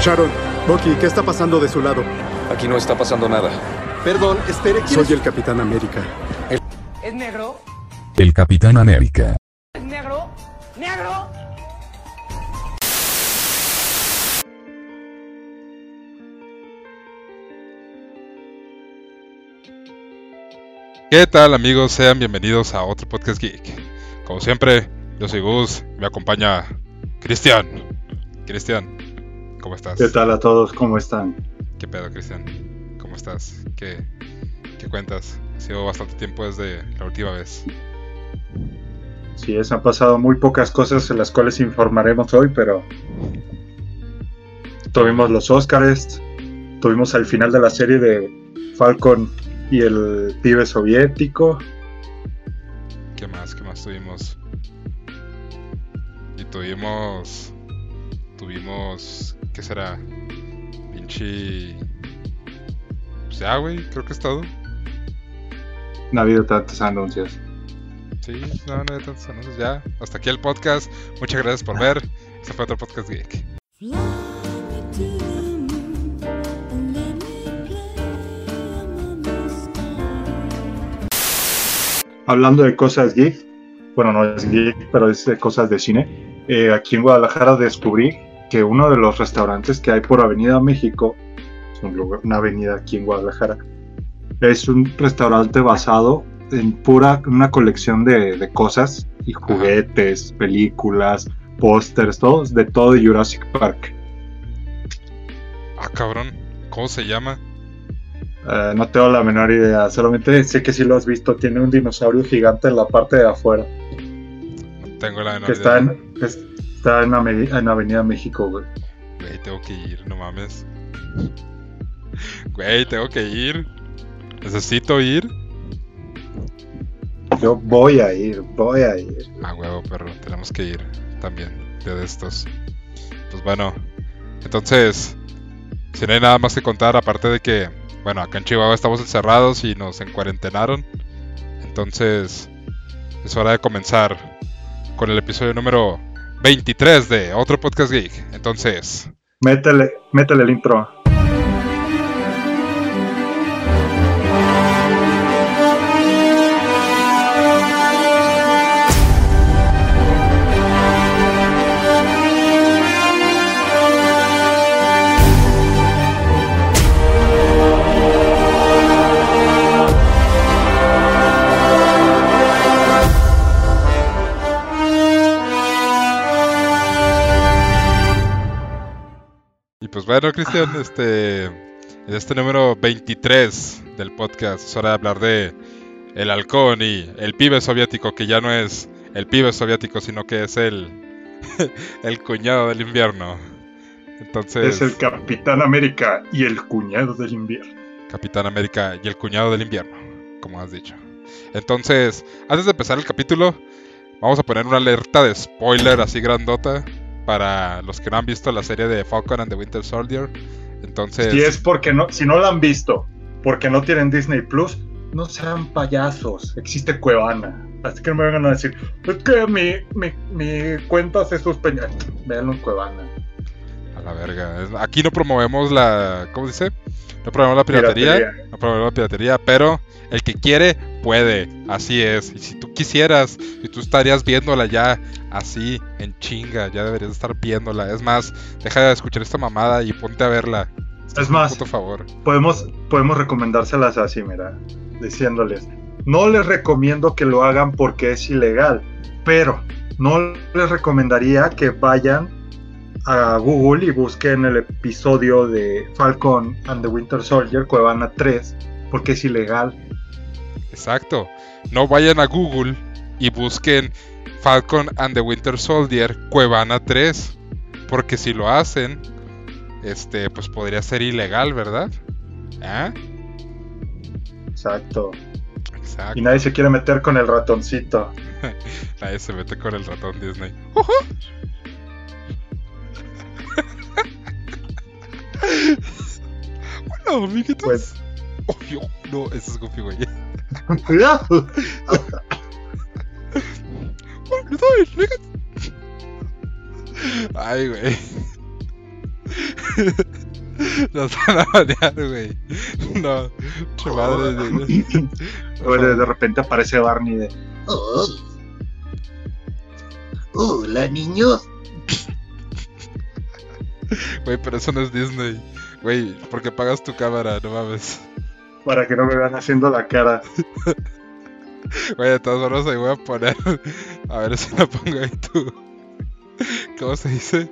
Sharon, Bucky, ¿qué está pasando de su lado? Aquí no está pasando nada. Perdón, espere, Soy el Capitán América. ¿Es negro? El Capitán América. ¿Es negro? ¡Negro! ¿Qué tal amigos? Sean bienvenidos a otro podcast geek. Como siempre, yo soy Gus, me acompaña Cristian. Cristian, ¿cómo estás? ¿Qué tal a todos? ¿Cómo están? ¿Qué pedo, Cristian? ¿Cómo estás? ¿Qué, ¿Qué cuentas? Ha sido bastante tiempo desde la última vez. Sí, es, han pasado muy pocas cosas en las cuales informaremos hoy, pero tuvimos los Oscars, tuvimos al final de la serie de Falcon y el pibe soviético. ¿Qué más? ¿Qué más tuvimos? Y tuvimos. Tuvimos. ¿Qué será? Pinche. Pues ya, güey, creo que es todo. No ha habido tantos anuncios. Sí, no, no ha habido tantos anuncios. Ya, hasta aquí el podcast. Muchas gracias por ver. Este fue otro podcast geek. Hablando de cosas geek, bueno, no es geek, pero es de cosas de cine. eh, aquí en Guadalajara descubrí que uno de los restaurantes que hay por Avenida México, es un lugar- una avenida aquí en Guadalajara, es un restaurante basado en pura una colección de, de cosas y juguetes, películas, pósters, todos de todo de Jurassic Park. Ah, cabrón. ¿Cómo se llama? Eh, no tengo la menor idea, solamente sé que si lo has visto, tiene un dinosaurio gigante en la parte de afuera, No tengo la menor que está idea. en, que está en, en Avenida México, güey. Güey, tengo que ir, no mames. Güey, tengo que ir. Necesito ir. Yo voy a ir, voy a ir. A huevo, perro. Tenemos que ir también. de estos. Pues bueno. Entonces, si no hay nada más que contar, aparte de que, bueno, acá en Chihuahua estamos encerrados y nos encuarentenaron. Entonces, es hora de comenzar con el episodio número 23 de otro podcast geek. Entonces, Métele, métele el intro. Bueno, Cristian, este en este número 23 del podcast es hora de hablar de el halcón y el pibe soviético, que ya no es el pibe soviético, sino que es el el cuñado del invierno. Entonces, Es el Capitán América y el cuñado del invierno. Capitán América y el cuñado del invierno, como has dicho. Entonces, antes de empezar el capítulo, vamos a poner una alerta de spoiler así grandota para los que no han visto la serie de Falcon and the Winter Soldier. Entonces, Si es porque no, si no la han visto, porque no tienen Disney Plus, no sean payasos. Existe Cuevana. Así que no me vengan a decir, es que mi, mi, mi cuenta se suspendió. Véanlo en Cuevana. A la verga. Aquí no promovemos la. ¿Cómo se dice? No promovemos la piratería. Piratería. No promovemos la piratería, pero el que quiere, puede. Así es. Y si tú quisieras, si tú estarías viéndola ya así, en chinga, ya deberías estar viéndola. Es más, deja de escuchar esta mamada y ponte a verla. Es más, Puto favor. podemos, podemos recomendárselas así, mira, diciéndoles, no les recomiendo que lo hagan porque es ilegal, pero no les recomendaría que vayan a Google y busquen el episodio de Falcon and the Winter Soldier, Cuevana 3, porque es ilegal. Exacto. No vayan a Google y busquen Falcon and the Winter Soldier Cuevana 3. Porque si lo hacen, este, pues podría ser ilegal, ¿verdad? ¿Ah? Exacto. Exacto. Y nadie se quiere meter con el ratoncito. Nadie se mete con el ratón Disney. Hola, amiguitos. Pues- Oh, yo- no, ese es Goofy, güey. Hola, amiguitos. Ay, güey. Nos van a banear, güey. No, che madre. de, de repente aparece Barney de. Oh. Hola, niños. Güey, pero eso no es Disney. Güey, ¿por qué pagas tu cámara? No mames. Para que no me vean haciendo la cara. Güey, de todas formas ahí voy a poner. A ver si la pongo ahí tu. ¿Cómo se dice?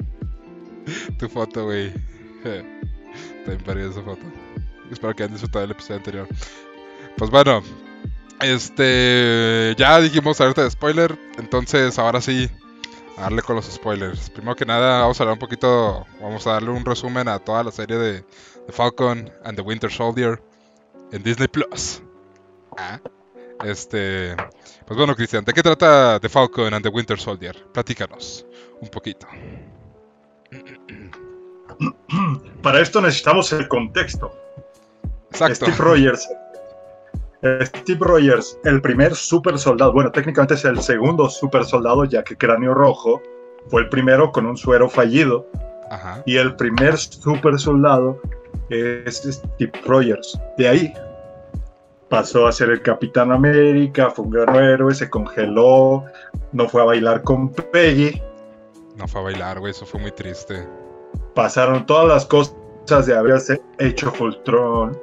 Tu foto, güey. Está bien esa foto. Espero que hayan disfrutado el episodio anterior. Pues bueno, este. Ya dijimos ahorita de spoiler. Entonces, ahora sí, a darle con los spoilers. Primero que nada, vamos a hablar un poquito. Vamos a darle un resumen a toda la serie de, The Falcon and the Winter Soldier en Disney Plus. Ah. Este. Pues bueno, Cristian, ¿de qué trata The Falcon and the Winter Soldier? Platícanos un poquito. Para esto necesitamos el contexto. Exacto. Steve Rogers. Steve Rogers, el primer super soldado, bueno, técnicamente es el segundo super soldado, ya que Cráneo Rojo fue el primero con un suero fallido. Ajá. Y el primer super soldado es Steve Rogers. De ahí pasó a ser el Capitán América, fue un guerrero héroe, se congeló, no fue a bailar con Peggy. No fue a bailar, güey, eso fue muy triste. Pasaron todas las cosas de haberse hecho Fultron,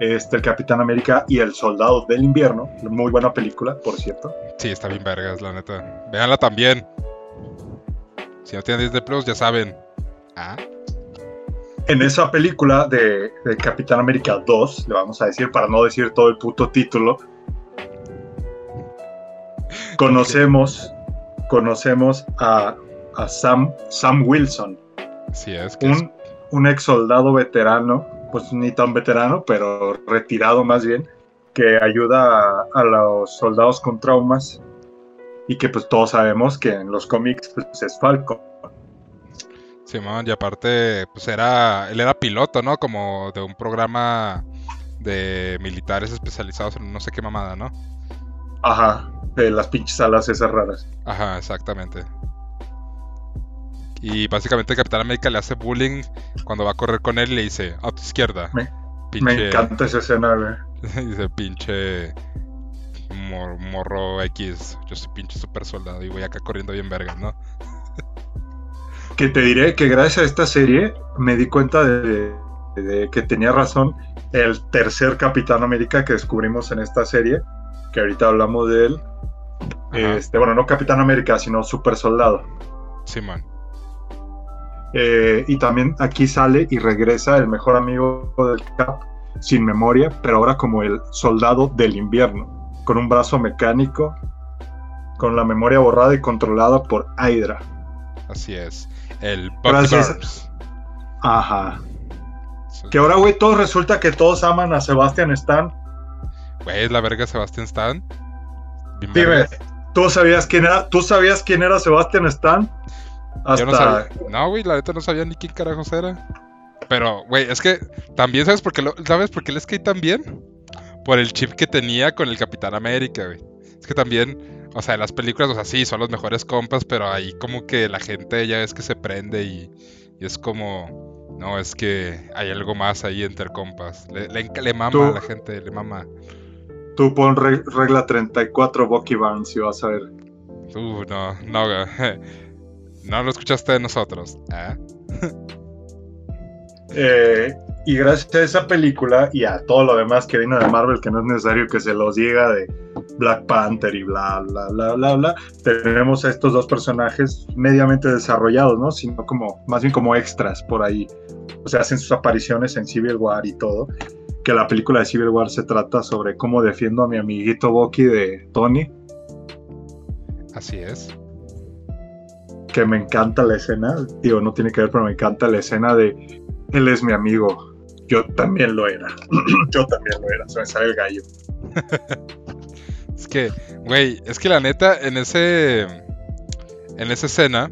este, el Capitán América y el Soldado del Invierno. Muy buena película, por cierto. Sí, está bien vergas, la neta. Véanla también. Si no tienen Disney Plus, ya saben. Ah, En esa película de, de Capitán América 2, le vamos a decir para no decir todo el puto título, conocemos, conocemos a, a Sam, Sam Wilson, sí es que es- un, un ex soldado veterano, pues ni tan veterano, pero retirado más bien, que ayuda a, a los soldados con traumas y que pues todos sabemos que en los cómics pues, es Falcon. Simón, y aparte, pues era. Él era piloto, ¿no? Como de un programa de militares especializados en no sé qué mamada, ¿no? Ajá, de las pinches alas esas raras. Ajá, exactamente. Y básicamente Capitán América le hace bullying cuando va a correr con él y le dice, a tu izquierda. Me- pinche, Me encanta esa escena, güey. dice, pinche mor- morro X. Yo soy pinche super soldado y voy acá corriendo bien verga, ¿no? Que te diré que gracias a esta serie me di cuenta de, de que tenía razón el tercer Capitán América que descubrimos en esta serie, que ahorita hablamos de él. Ajá. Este, bueno, no Capitán América, sino Super Soldado. Simón. Eh, y también aquí sale y regresa el mejor amigo del Cap, sin memoria, pero ahora como el soldado del invierno, con un brazo mecánico, con la memoria borrada y controlada por Hydra. Así es. El Gracias. Ajá. Que ahora, güey, todos resulta que todos aman a Sebastian Stan. Güey, es la verga Sebastian Stan. Dime. ¿tú sabías quién era, ¿tú sabías quién era Sebastian Stan? Hasta Yo no sabía. No, güey, la neta no sabía ni quién carajos era. Pero, güey, es que también, ¿sabes por qué, lo- ¿sabes por qué les caí tan bien? Por el chip que tenía con el Capitán América, güey. Es que también, o sea, en las películas, o sea, sí, son los mejores compas, pero ahí como que la gente ya ves que se prende y, y es como, no, es que hay algo más ahí entre compas. Le, le, mama Tú- a la gente, le mama. tú pon re- regla 34 Bucky Barnes y vas a ver. Uh, no, no, güey. No lo escuchaste de nosotros. ¿eh? Eh, y gracias a esa película y a todo lo demás que vino de Marvel, que no es necesario que se los diga de Black Panther y bla, bla, bla, bla, bla, tenemos a estos dos personajes mediamente desarrollados, ¿no? Sino como, más bien como extras por ahí. O sea, hacen sus apariciones en Civil War y todo. Que la película de Civil War se trata sobre cómo defiendo a mi amiguito Bucky de Tony. Así es. Que me encanta la escena, digo, no tiene que ver, pero me encanta la escena de él es mi amigo, yo también lo era, yo también lo era, se me sale el gallo. Es que, güey, es que la neta, en ese. En esa escena,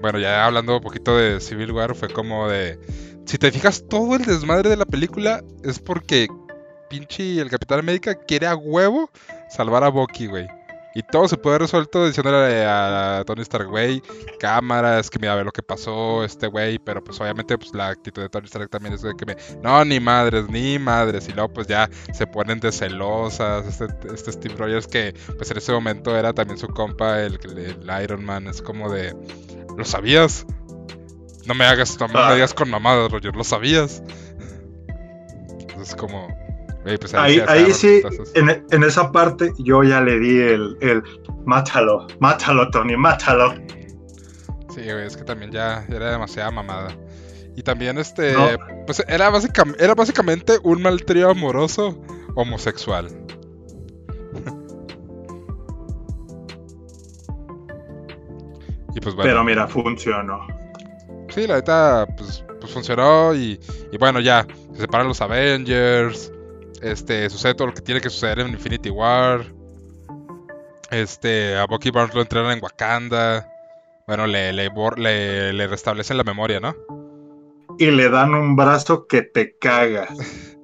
bueno, ya hablando un poquito de Civil War, fue como de. Si te fijas, todo el desmadre de la película es porque pinche el Capitán América quiere a huevo salvar a Bucky, güey. Y todo se puede resuelto diciéndole a Tony Stark, güey, cámara, es que mira, a ver lo que pasó, este güey, pero pues obviamente pues la actitud de Tony Stark también es de que me, no, ni madres, ni madres, y luego pues ya se ponen de celosas, este, este Steve Rogers que pues en ese momento era también su compa, el, el Iron Man, es como de, ¿lo sabías? No me hagas, no me Ah. digas con mamadas, Roger, ¿lo sabías? Entonces como, pues Ahí, sí, en, en esa parte yo ya le di el, el mátalo, mátalo, Tony, mátalo. Sí, güey, es que también ya era demasiada mamada. Y también este, No. pues era, básica- era básicamente un mal trío amoroso homosexual. y pues bueno, Pero mira, funcionó. sí, la neta, pues, pues funcionó y, y bueno, ya, se separan los Avengers, este, sucede todo lo que tiene que suceder en Infinity War, este, a Bucky Barnes lo entrenan en Wakanda, bueno, le, le, le, le restablecen la memoria, ¿no? Y le dan un brazo que te cagas.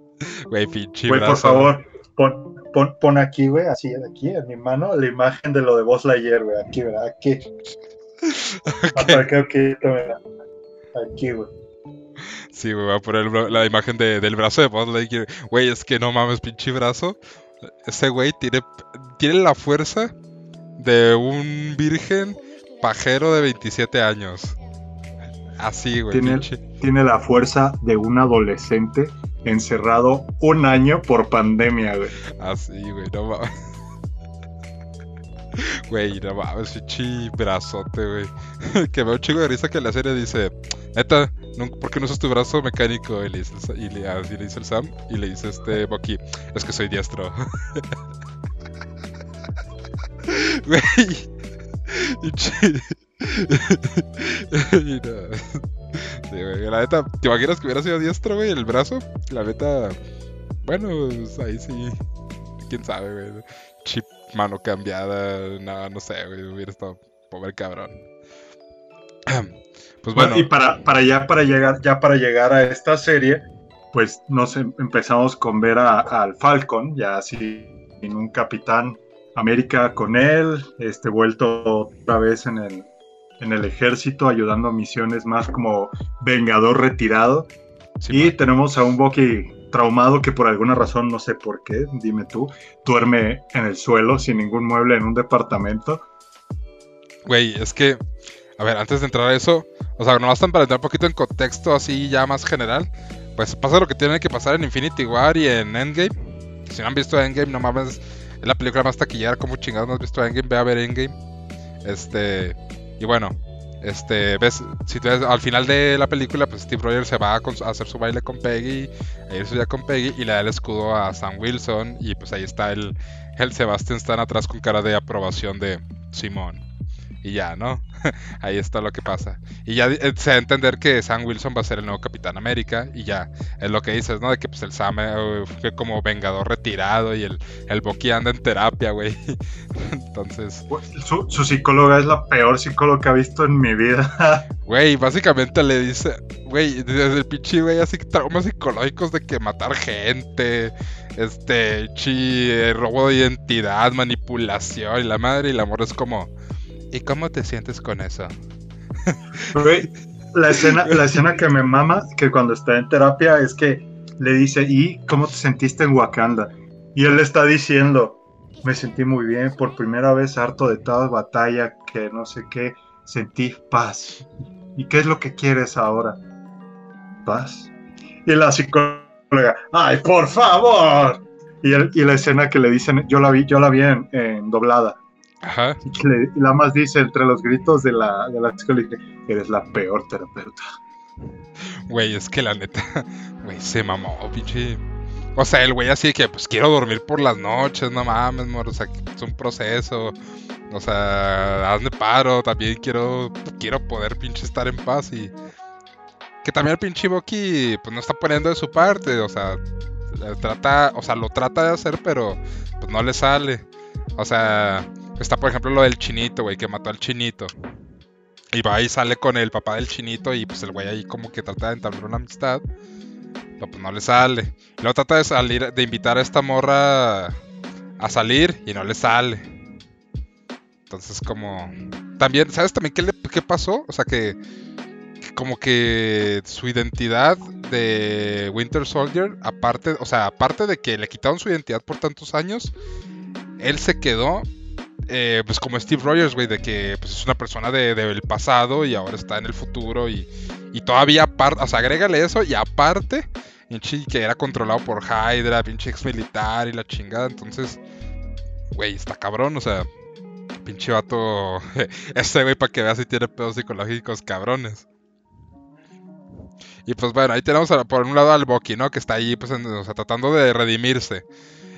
Güey, pinche Güey, por favor, pon, pon, pon aquí, güey, así, aquí en mi mano, la imagen de lo de Buzz Lightyear, güey, aquí, ¿verdad? Aquí. Aquí, mira. Aquí, güey. Sí, güey, voy a poner el la imagen de- del brazo de Buzz Lightyear. Güey, es que no mames, pinche brazo. Ese güey tiene, tiene la fuerza de un virgen pajero de 27 años. Así, güey, Tiene-. Tiene la fuerza de un adolescente encerrado un año por pandemia, güey. Así, güey, no mames. Güey, no mames, pinche brazote, güey. que me da un chingo de risa que la serie dice, neta, ¿por qué no usas tu brazo mecánico? Y le dice, el y le, así le dice el Sam, y le dice este Bucky, es que soy diestro. Güey. Y no. Sí, güey, la neta, ¿te imaginas que hubiera sido diestro, güey, el brazo? La neta, bueno, pues, ahí sí. Quién sabe, güey. Chip, mano cambiada, no, no sé, güey. Hubiera estado pobre cabrón. Pues Bueno, bueno, y para, para ya para llegar, ya para llegar a esta serie, pues nos em- empezamos con ver a- al Falcon, ya así en un Capitán América con él, este vuelto otra vez en el, en el ejército, ayudando a misiones más como Vengador retirado. sí, y man. tenemos a un Bucky traumado que por alguna razón, no sé por qué, dime tú, duerme en el suelo sin ningún mueble en un departamento. güey, es que, a ver, antes de entrar a eso, o sea, nomás tan para entrar un poquito en contexto así ya más general, pues pasa lo que tiene que pasar en Infinity War y en Endgame. Si no han visto Endgame, no mames, es la película más taquillera, como chingados no has visto Endgame, ve a ver Endgame. Este, y bueno, este, ves, si ves, al final de la película, pues Steve Rogers se va a, hacer su baile con Peggy, a irse ya con Peggy y le da el escudo a Sam Wilson y pues ahí está el, el Sebastian Stan atrás con cara de aprobación de Simón. Y ya, ¿no? Ahí está lo que pasa. Y ya eh, se da a entender que Sam Wilson va a ser el nuevo Capitán América. Y ya, es lo que dices, ¿no? De que pues el Sam eh, fue como vengador retirado y el, el Bucky anda en terapia, güey. Entonces, Su, su psicóloga es la peor psicóloga que he visto en mi vida. güey, básicamente le dice, güey, desde el pinche, güey, así traumas psicológicos de que matar gente, este, chi, eh, robo de identidad, manipulación y la madre. Y el amor es como, ¿y cómo te sientes con eso? La escena, la escena que me mama, que cuando está en terapia, es que le dice, ¿y cómo te sentiste en Wakanda? Y él le está diciendo, me sentí muy bien, por primera vez harto de toda batalla, que no sé qué, sentí paz. ¿Y qué es lo que quieres ahora? Paz. Y la psicóloga, ¡ay, por favor! Y, el- la escena que le dicen, yo la vi, yo la vi en doblada. Ajá. Y le- y la más dice entre los gritos de la, de la psicóloga, eres la peor terapeuta. Güey, es que la neta, güey, se mamó, pinche. O sea, el güey así que, pues quiero dormir por las noches, no mames, mor, o sea, es un proceso. O sea, hazme paro, también quiero, quiero poder pinche estar en paz y... Que también el pinche Bucky, pues no está poniendo de su parte, o sea, eh, trata, o sea, lo trata de hacer, pero pues no le sale. O sea, está por ejemplo lo del chinito, güey, que mató al chinito. Y va y sale con el papá del chinito y pues el güey ahí como que trata de entablar una amistad. Pero pues no le sale. Y luego trata de salir, de invitar a esta morra a salir y no le sale. Entonces, como. También, ¿sabes también qué, le, qué pasó? O sea, que, que como que su identidad de Winter Soldier, aparte, o sea, aparte de que le quitaron su identidad por tantos años, él se quedó eh, pues como Steve Rogers, güey, de que pues, es una persona de- del pasado y ahora está en el futuro y, y todavía aparte, o sea, agrégale eso y aparte, pinche que era controlado por Hydra, pinche ex militar y la chingada, entonces, güey, está cabrón, o sea, pinche vato, ese güey para que veas si tiene pedos psicológicos cabrones. Y pues bueno, ahí tenemos por un lado al Bucky, ¿no? Que está ahí, pues, tratando de redimirse.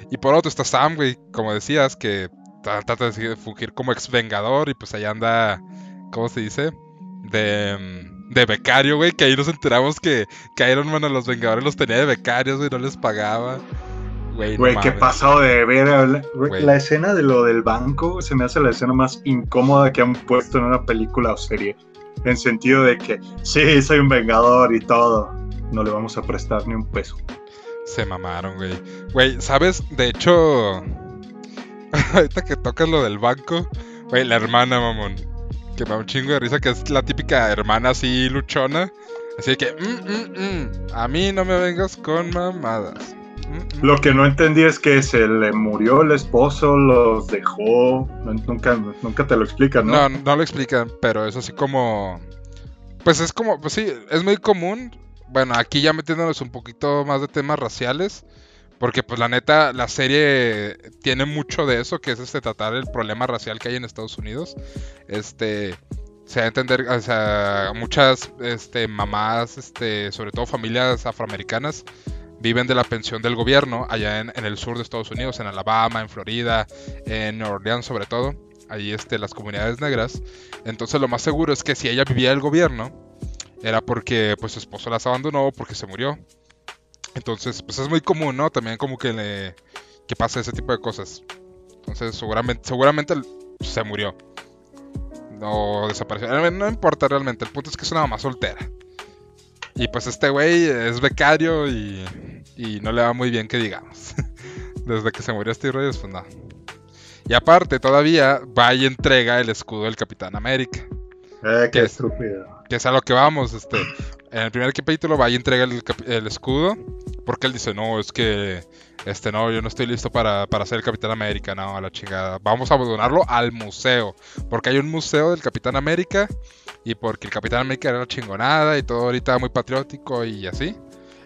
Y por otro está Sam, güey, como decías, que trata de fungir como ex vengador y pues ahí anda, ¿cómo se dice? De, mm, de becario, güey, que ahí nos enteramos que, que Iron Man a los vengadores los tenía de becarios, güey, no les pagaba. Güey, no Güey, qué pasado de ver. La escena de lo del banco se me hace la escena más incómoda que han puesto en una película o serie. En sentido de que, sí, soy un vengador y todo. No le vamos a prestar ni un peso. Se mamaron, güey. Güey, ¿sabes? De hecho, ahorita que tocas lo del banco, güey, la hermana, mamón. Que me da un chingo de risa, que es la típica hermana así luchona. Así que, mm, mm, mm, a mí no me vengas con mamadas. Mm, mm. Lo que no entendí es que se le murió el esposo, los dejó. no- nunca, nunca te lo explican, ¿no? No, no lo explican, pero es así como. Pues es como, pues sí, es muy común. Bueno, aquí ya metiéndonos un poquito más de temas raciales. Porque pues la neta, la serie tiene mucho de eso, que es este tratar el problema racial que hay en Estados Unidos. Este. Se da a entender, o muchas este, mamás, este, sobre todo familias afroamericanas, viven de la pensión del gobierno allá en, el sur de Estados Unidos, en Alabama, en Florida, en New Orleans sobre todo ahí este, las comunidades negras. Entonces lo más seguro es que si ella vivía del gobierno, era porque pues su esposo las abandonó porque se murió. Entonces, pues es muy común, ¿no? También como que le que pasa ese tipo de cosas. Entonces, seguramente, seguramente se murió. No desapareció. No importa realmente. El punto es que es una mamá soltera. Y pues este güey es becario y, y no le va muy bien que digamos. Desde que se murió Steve Rogers, pues no. Y aparte, todavía va y entrega el escudo del Capitán América. Eh, qué ¿Qué? estúpido. Que es a lo que vamos, este. En el primer capítulo va y entrega el, el escudo. Porque él dice, no, es que. Este no, yo no estoy listo para, para ser el Capitán América, no, a la chingada. Vamos a donarlo al museo. Porque hay un museo del Capitán América. Y porque el Capitán América era la chingonada y todo ahorita muy patriótico y así.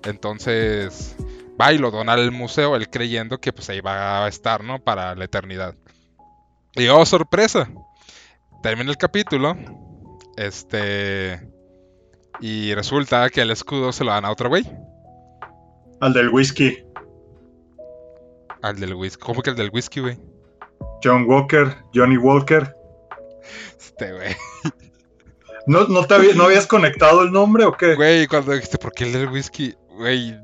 Entonces. Va y lo dona al museo, él creyendo que pues ahí va a estar, ¿no? Para la eternidad. Y oh, sorpresa. Termina el capítulo. Este. Y resulta que el escudo se lo dan a otro güey. Al del whisky. Al del whisky. ¿Cómo que el del whisky, güey? John Walker, Johnny Walker. Este, güey. ¿No, no, te había- ¿No habías conectado el nombre o qué? Güey, cuando dijiste, ¿por qué el del whisky? Güey.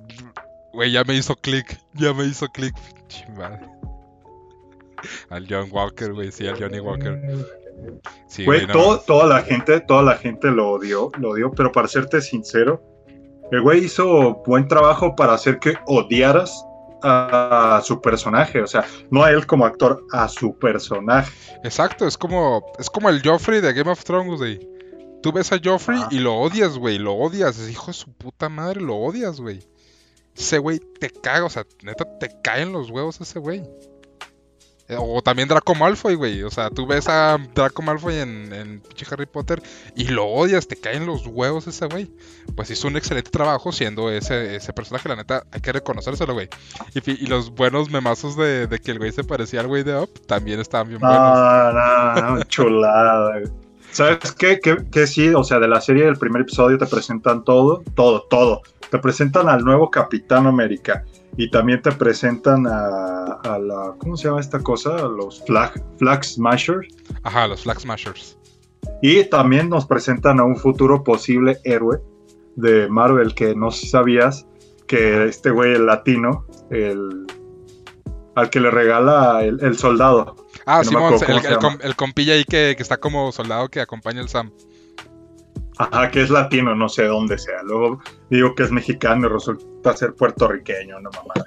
Güey, ya me hizo clic. Ya me hizo clic. Madre. Al John Walker, güey. Sí, al Johnny Walker. Sí, Güey, no todo- toda la gente, toda la gente lo odió, lo odió, pero para serte sincero, el güey hizo buen trabajo para hacer que odiaras a su personaje, o sea, no a él como actor, a su personaje. Exacto, es como. Es como el Joffrey de Game of Thrones, güey. Tú ves a Joffrey Ah. y lo odias, güey. Lo odias. Es hijo de su puta madre, lo odias, güey. Ese güey te caga, o sea, neta, te caen los huevos ese güey. O también Draco Malfoy, güey. O sea, tú ves a Draco Malfoy en, en Harry Potter y lo odias, te caen los huevos ese güey. Pues hizo un excelente trabajo siendo ese, ese personaje, la neta, hay que reconocérselo, güey. Y, y los buenos memazos de, de que el güey se parecía al güey de Up también estaban bien buenos. Ah, no, no, chulada. güey. ¿Sabes qué? Que, que sí, o sea, de la serie del primer episodio te presentan todo, todo, todo. Te presentan al nuevo Capitán América y también te presentan a, a la, ¿cómo se llama esta cosa? A los Flag, Flag Smashers. Ajá, los Flag Smashers. Y también nos presentan a un futuro posible héroe de Marvel que no sabías que este güey, el latino, el, al que le regala el, el soldado. Ah, no Simón, el, com- el compilla ahí que, que está como soldado que acompaña al Sam. Ajá, que es latino, no sé dónde sea. Luego digo que es mexicano y resulta ser puertorriqueño, no mamada.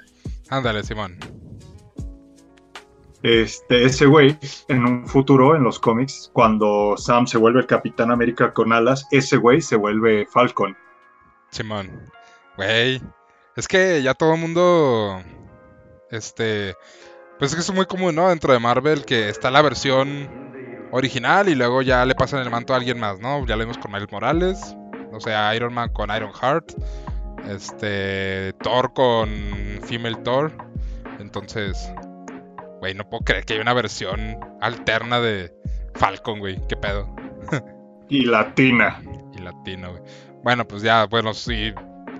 Ándale, Simón. Este, ese güey, en un futuro, en los cómics, cuando Sam se vuelve el Capitán América con alas, ese güey se vuelve Falcon. Simón. Güey. Es que ya todo el mundo. Este. Pues es que es muy común, ¿no? Dentro de Marvel que está la versión original y luego ya le pasan el manto a alguien más, ¿no? Ya lo vimos con Miles Morales. O sea, Iron Man con Iron Heart. Este. Thor con Female Thor. Entonces. Güey, no puedo creer que hay una versión alterna de Falcon, güey. ¿Qué pedo? Y latina. y latino, güey. Bueno, pues ya, bueno, sí.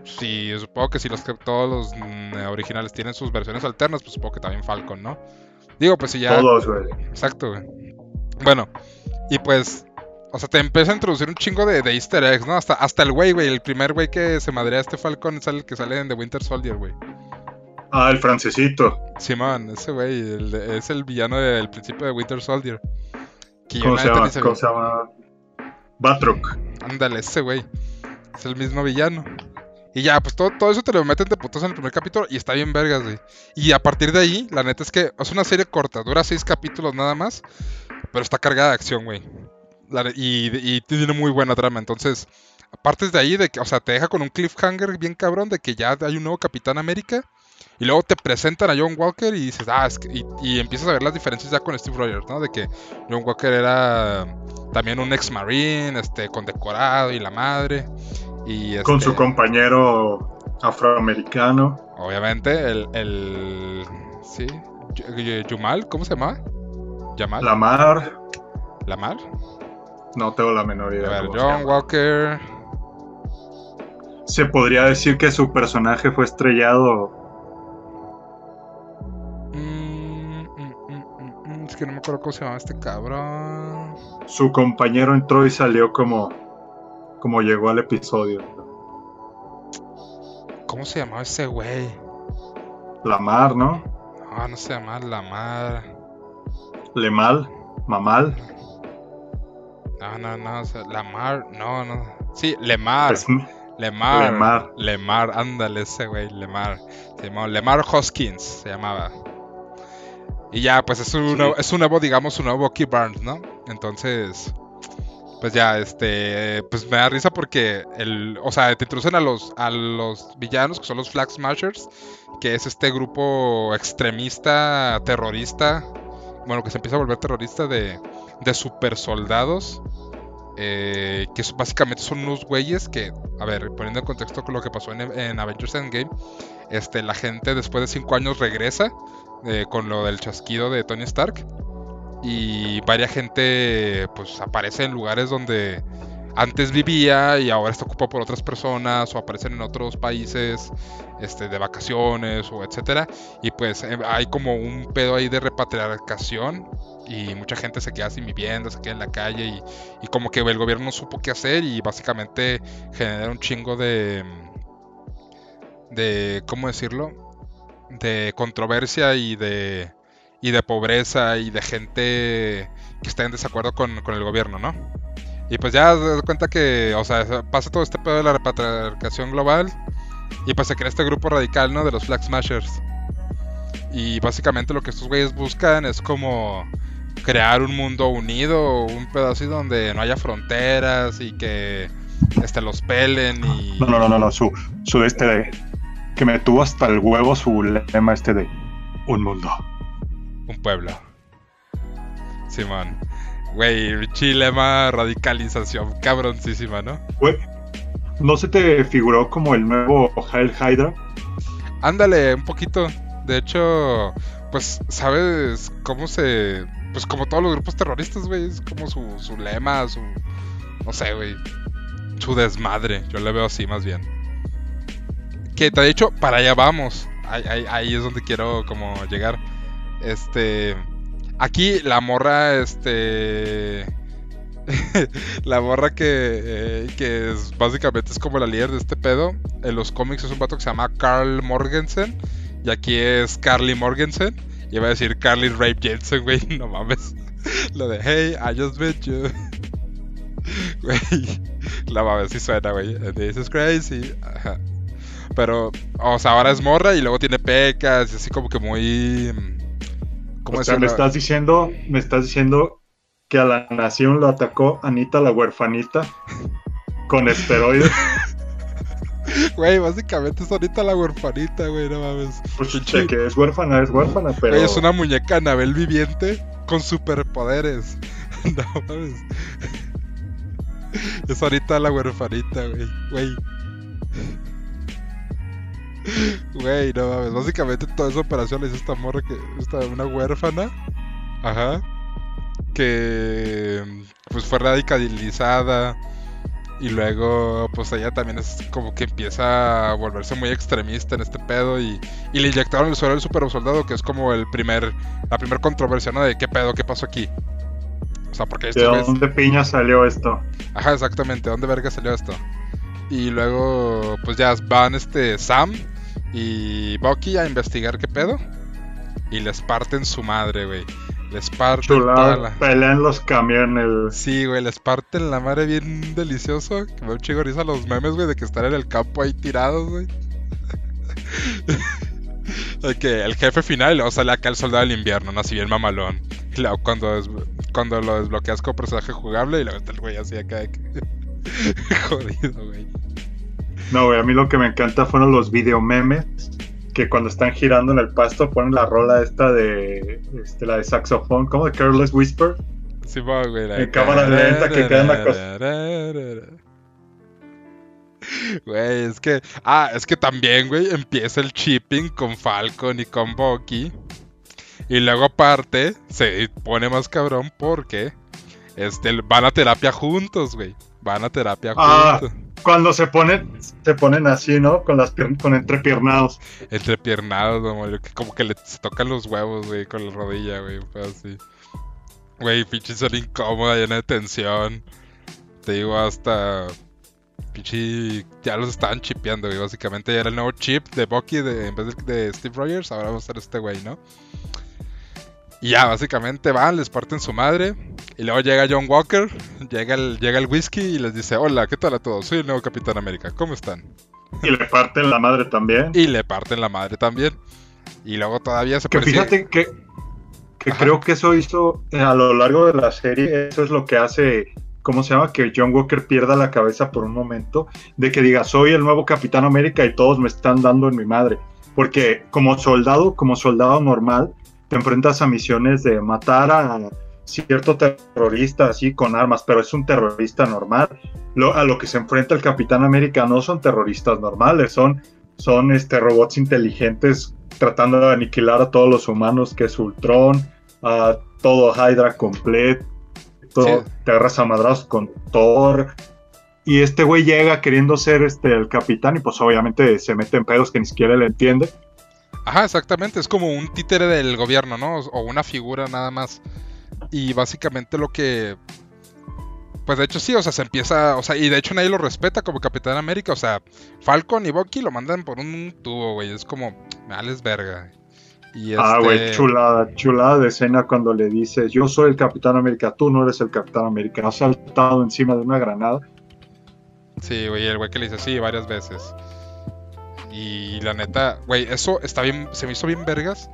Sí, supongo que si los todos los mm, originales tienen sus versiones alternas, pues supongo que también Falcon, ¿no? Digo, pues si ya. Todos, güey. Exacto, güey. Bueno, y pues. O sea, te empieza a introducir un chingo de, de easter eggs, ¿no? Hasta, hasta el güey, güey. El primer güey que se madrea a este Falcon es el que sale en The Winter Soldier, güey. Ah, el francesito. Simón, ese güey el es el villano del principio de Winter Soldier. Que ¿Cómo se llama? Batroc. Ándale, ese güey. Es el mismo villano. Y ya, pues todo, todo eso te lo meten de putos en el primer capítulo y está bien vergas, güey. Y a partir de ahí, la neta es que es una serie corta, dura seis capítulos nada más, pero está cargada de acción, güey. Y, y tiene muy buena trama, entonces, aparte de ahí, de que, o sea, te deja con un cliffhanger bien cabrón de que ya hay un nuevo Capitán América. Y luego te presentan a John Walker y dices, ah, es que, y, y empiezas a ver las diferencias ya con Steve Rogers, ¿no? De que John Walker era también un ex marine, este, condecorado y la madre. Y Con este, su compañero afroamericano. Obviamente, el, el sí, Yu- Yu- Yumal, ¿cómo se llama? Yamal, Lamar. Lamar. No tengo la menor A idea. ver, cómo se John. Walker. Se podría decir que su personaje fue estrellado. Es que no me acuerdo cómo se llamaba este cabrón. Su compañero entró y salió como, como llegó al episodio. ¿Cómo se llamaba ese güey? Lamar, ¿no? No, no se llamaba Lamar. Lemal, Mamal. No, no, no, o sea, Lamar, no, no. Sí, Lemar. Lemar. Lemar. Lemar, ándale ese güey, Lemar. Se llamaba Lemar Hoskins, se llamaba. Y ya, pues es un, nuevo, es un nuevo, digamos, un nuevo Bucky Barnes, ¿no? Entonces, pues ya, este, pues me da risa porque, el, o sea, te introducen a los, a los villanos, que son los Flag Smashers, que es este grupo extremista, terrorista, bueno, que se empieza a volver terrorista de, de super soldados. eh, que básicamente son unos güeyes que, a ver, poniendo en contexto con lo que pasó en, en Avengers Endgame, este, la gente después de cinco años regresa eh, con lo del chasquido de Tony Stark. Y varias gente pues aparece en lugares donde antes vivía y ahora está ocupado por otras personas o aparecen en otros países este, de vacaciones o etcétera. Y pues eh, hay como un pedo ahí de repatriación y mucha gente se queda sin vivienda, se queda en la calle y, y como que el gobierno no supo qué hacer y básicamente genera un chingo de de cómo decirlo de controversia y de y de pobreza y de gente que está en desacuerdo con, con el gobierno, ¿no? Y pues ya se da cuenta que, o sea, pasa todo este pedo de la repatriación global y pues se crea este grupo radical, ¿no? De los Flag Smashers. Y básicamente lo que estos güeyes buscan es como crear un mundo unido, un pedacito donde no haya fronteras y que este, los pelen y... No, no, no, no, no, su, su este. Que me tuvo hasta el huevo su lema este de. Un mundo. Un pueblo. Simón. Güey, chilema radicalización cabroncísima, ¿no? Güey, ¿no se te figuró como el nuevo Hail Hydra? Ándale, un poquito. De hecho, pues, ¿sabes cómo se...? Pues como todos los grupos terroristas, güey. Es como su, su lema, su... No sé, güey. Su desmadre. Yo le veo así más bien. Que te he dicho, para allá vamos. Ahí es donde quiero como llegar. Este... Aquí la morra, este... la morra que, eh, que es, básicamente es como la líder de este pedo. En los cómics es un vato que se llama Carl Morgensen. Y aquí es Carly Morgensen. Y iba a decir Carly Rape Jensen, güey. No mames. Lo de Hey, I just met you. Güey. La mames, sí suena, güey. This is crazy. Ajá. Pero, o sea, ahora es morra y luego tiene pecas y así como que muy. mm, ¿Cómo O sea, me estás diciendo, me estás diciendo que a la nación lo atacó Anita la huerfanita con esteroides. Güey, básicamente es ahorita la huerfanita, güey, no mames. Pues de que es huérfana, es huérfana, pero. Güey, es una muñeca Anabel viviente con superpoderes. no mames. Es ahorita la huerfanita, güey. Güey. Güey, no mames. Básicamente toda esa operación la hizo esta morra que. Esta, una huérfana. Ajá. Que. Pues fue radicalizada. Y luego, pues ella también es como que empieza a volverse muy extremista en este pedo. Y, y le inyectaron el suero del super soldado, que es como el primer. La primera controversia, ¿no? De qué pedo, qué pasó aquí. O sea, porque ¿De estos güeyes- dónde piña salió esto? Ajá, exactamente. ¿De dónde verga salió esto? Y luego, pues ya van este Sam y Bucky a investigar qué pedo. Y les parten su madre, güey. Les parten Chulada, la... pelean los camiones. Sí, güey, les parten la madre bien delicioso. Que me un chingo de risa los memes, güey, de que están en el campo ahí tirados, güey. El jefe final y luego sale acá el soldado del invierno, ¿no? Así bien mamalón. Y luego cuando, des- cuando lo desbloqueas como personaje jugable y luego está el güey así acá. Jodido, güey. No, güey, a mí lo que me encanta fueron los videomemes que cuando están girando en el pasto ponen la rola esta de este, la de saxofón, como de Careless Whisper. Sí, va, güey. En cámara lenta que queda en la cosa. Güey, es que. Ah, es que también, güey, empieza el shipping con Falcon y con Bucky. Y luego, aparte, se pone más cabrón porque. Este, van a terapia juntos, güey. Van a terapia Ah. juntos. Cuando se ponen, se ponen así, ¿no? Con las con entrepiernados. Entre piernados, como, que- como que le se tocan los huevos, güey, con la rodilla, güey. Así. Güey, pinche son incómoda, llena de tensión. Te digo, hasta. Pinche. Ya los estaban chipeando, güey. Básicamente ya era el nuevo chip de Bucky de, en vez de, de Steve Rogers. Ahora va a ser este güey, ¿no? Y ya, básicamente van, les parten su madre. Y luego llega John Walker. Llega el, llega el whisky y les dice: Hola, ¿qué tal a todos? Soy el nuevo Capitán América. ¿Cómo están? Y le parten la madre también. Y le parten la madre también. Y luego todavía se Que persigue- fíjate que, que creo que eso hizo eh, a lo largo de la serie, eso es lo que hace, ¿cómo se llama? Que John Walker pierda la cabeza por un momento, de que diga, soy el nuevo Capitán América y todos me están dando en mi madre. Porque como soldado, como soldado normal, te enfrentas a misiones de matar a cierto terrorista así con armas, pero es un terrorista normal. Lo, a lo que se enfrenta el Capitán América no son terroristas normales, son, son este, robots inteligentes tratando de aniquilar a todos los humanos, que es Ultron, a todo Hydra completo, Sí. te agarras a madrazos con Thor. Y este güey llega queriendo ser este, el capitán y pues obviamente se mete en pedos que ni siquiera le entiende. Ajá, exactamente. Es como un títere del gobierno, ¿no? O una figura nada más. Y básicamente lo que. Pues de hecho sí, o sea, se empieza. O sea, y de hecho nadie lo respeta como Capitán América. O sea, Falcon y Bucky lo mandan por un tubo, güey. Es como. Me verga. Y Ah, güey, este- chulada, chulada de escena cuando le dices, yo soy el Capitán América, tú no eres el Capitán América, has saltado encima de una granada. Sí, güey, el güey que le dice sí varias veces. Y la neta, güey, eso está bien, se me hizo bien vergas.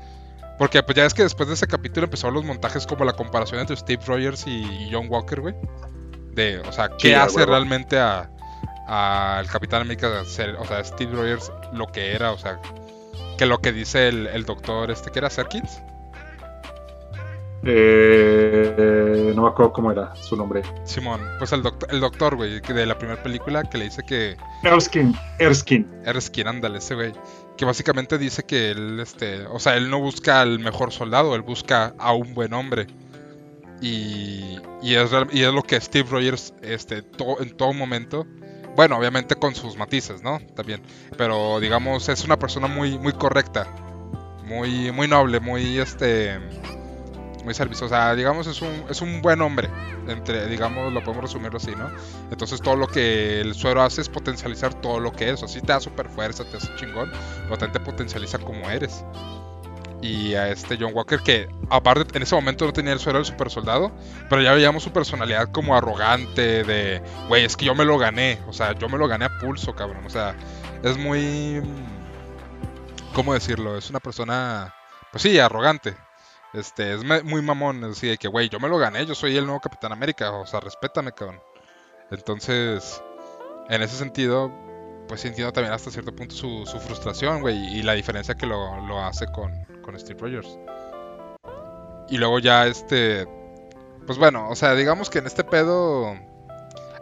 Porque pues ya es que después de ese capítulo empezaron los montajes como la comparación entre Steve Rogers y, John Walker, güey. De, o sea, ¿qué Sí, hace realmente a al Capitán América ser, o sea, Steve Rogers lo que era, o sea, que lo que dice el, el doctor este que era Serkins. Eh, no me acuerdo cómo era su nombre. Simón, pues el doctor, el doctor, güey, de la primera película que le dice que Erskine, Erskine. Erskine, ándale, ese güey. Que básicamente dice que él, este, o sea, él no busca al mejor soldado, él busca a un buen hombre. Y, y, es, y es lo que Steve Rogers, este, to- en todo momento, bueno, obviamente con sus matices, ¿no? También, pero digamos, es una persona muy, muy correcta, muy, muy noble, muy, este, muy serviciosa. O sea, digamos, es un, es un buen hombre, entre, digamos, lo podemos resumirlo así, ¿no? Entonces todo lo que el suero hace es potencializar todo lo que es. Así te da super fuerza, te hace chingón, pero también te potencializa como eres. Y a este John Walker que aparte en ese momento no tenía el suero del super soldado, pero ya veíamos su personalidad como arrogante de, güey, es que yo me lo gané, o sea, yo me lo gané a pulso, cabrón. O sea, es muy... ¿Cómo decirlo? Es una persona, pues sí, arrogante. Este, es muy mamón, así de que, güey, yo me lo gané, yo soy el nuevo Capitán América, o sea, respétame, cabrón. Entonces, en ese sentido, pues entiendo también hasta cierto punto su, su frustración, güey, y la diferencia que lo, lo hace con, con Steve Rogers. Y luego ya, este, pues bueno, o sea, digamos que en este pedo...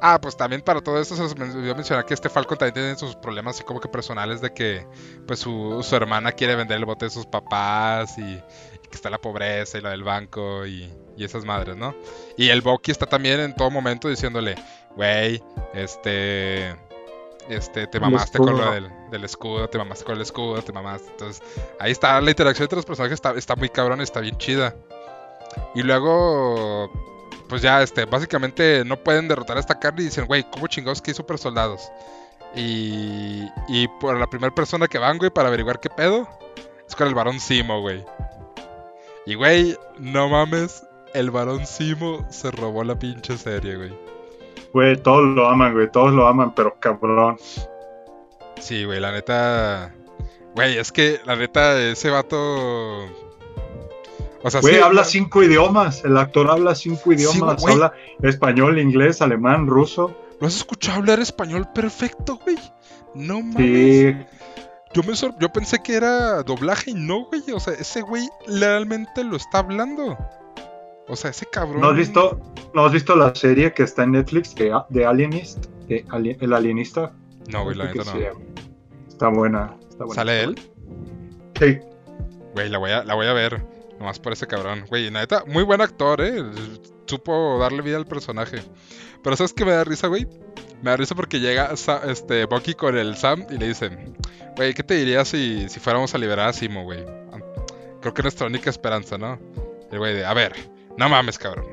Ah, pues también para todo esto se men- olvidó mencionar que este Falcon también tiene sus problemas así como que personales de que pues su, su hermana quiere vender el bote de sus papás y que está la pobreza y lo del banco y, y esas madres, ¿no? Y el Bucky está también en todo momento diciéndole, güey, este, este, te mamaste con lo del, del escudo, te mamaste con el escudo, te mamaste. Entonces, ahí está la interacción entre los personajes, está, está muy cabrón, está bien chida. Y luego, pues ya, este, básicamente no pueden derrotar a esta carne y dicen, güey, ¿cómo chingados que hay super soldados? Y, y por la primera persona que van, güey, para averiguar qué pedo, es con el varón Simo, güey. Y, güey, no mames, el varón Simo se robó la pinche serie, güey. Güey, todos lo aman, güey, todos lo aman, pero cabrón. Sí, güey, la neta. Güey, es que la neta, ese vato. O sea, Güey, sí, habla cinco idiomas. El actor habla cinco idiomas. güey. habla español, inglés, alemán, ruso. ¿Lo has escuchado hablar español perfecto, güey? No mames. Sí. Yo, me sor- yo pensé que era doblaje y no, güey. O sea, ese güey realmente lo está hablando. O sea, ese cabrón. ¿No has visto, ¿no has visto la serie que está en Netflix de, de Alienist? De el alienista. No, güey, la neta no. Está buena. Está buena. ¿Sale él? Sí. Güey, la voy a, la voy a ver. Nomás por ese cabrón. Güey, la neta, muy buen actor, eh. Supo darle vida al personaje. Pero ¿sabes qué me da risa, güey? Me da risa porque llega este Bucky con el Sam y le dicen, güey, ¿qué te dirías si, si fuéramos a liberar a Simo, güey? Creo que es nuestra única esperanza, ¿no? El güey de, a ver, no mames, cabrón.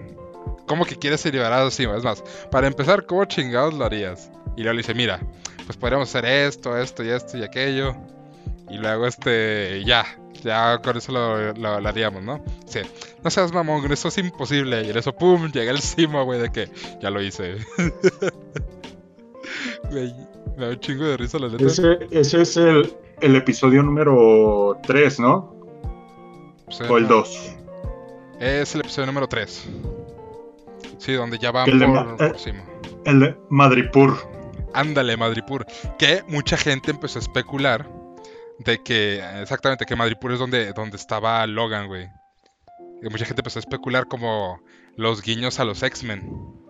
¿Cómo que quieres liberar a Simo? Es más, para empezar, ¿cómo chingados lo harías? Y luego le dice, mira, pues podríamos hacer esto, esto y esto y aquello. Y luego, este, ya, ya con eso lo, lo- lo haríamos, ¿no? Sí, no seas mamón, eso es imposible. Y en eso, pum, llega el Simo, güey, de que ya lo hice. Güey, me da un chingo de risa la neta. Ese, ese es el, el episodio número 3, ¿no? O el no, 2. Es el episodio número 3. Sí, donde ya van El por, eh. El de Madripur. Ándale, Madripur. Que mucha gente empezó a especular de que, exactamente, que Madripur es donde, donde estaba Logan, güey. Y mucha gente empezó a especular como los guiños a los X-Men.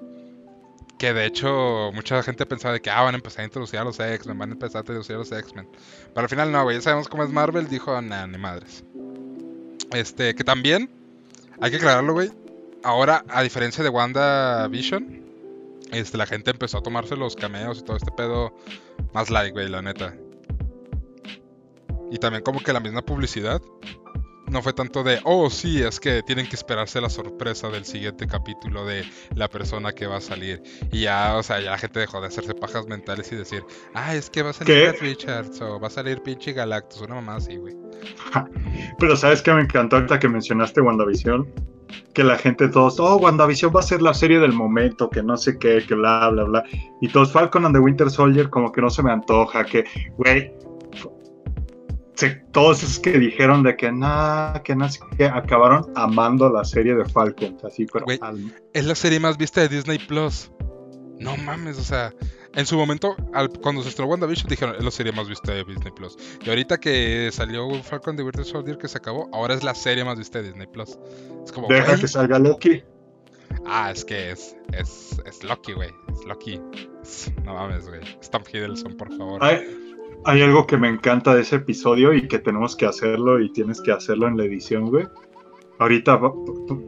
Que de hecho, mucha gente pensaba de que, ah, van a empezar a introducir a los X-Men, van a empezar a introducir a los X-Men. Pero al final no, güey, ya sabemos cómo es Marvel, dijo, nah, ni madres. Este, que también, hay que aclararlo, güey. Ahora, a diferencia de WandaVision, este, la gente empezó a tomarse los cameos y todo este pedo más light, güey, la neta. Y también como que la misma publicidad. No fue tanto de, oh, sí, es que tienen que esperarse la sorpresa del siguiente capítulo de la persona que va a salir. Y ya, o sea, ya la gente dejó de hacerse pajas mentales y decir, ah, es que va a salir Richards o va a salir pinche Galactus, una mamá así, güey. Pero ¿sabes qué me encantó ahorita que mencionaste WandaVision? Que la gente todos, oh, WandaVision va a ser la serie del momento, que no sé qué, que bla, bla, bla. Y todos, Falcon and the Winter Soldier, como que no se me antoja, que, güey, se- todos esos que dijeron de que nada, que sé qué, acabaron amando la serie de Falcon, así, pero Güey. al- Es la serie más vista de Disney Plus. No mames, o sea, en su momento, al- cuando se estrenó WandaVision, dijeron, es la serie más vista de Disney Plus. Y ahorita que salió Falcon the Winter Soldier que se acabó, ahora es la serie más vista de Disney Plus. Es como, deja que salga Loki. ah, es que es, es, es Loki, güey, es Loki. No mames, güey. Tom Hiddleston, por favor. Hay, hay algo que me encanta de ese episodio y que tenemos que hacerlo y tienes que hacerlo en la edición, güey. Ahorita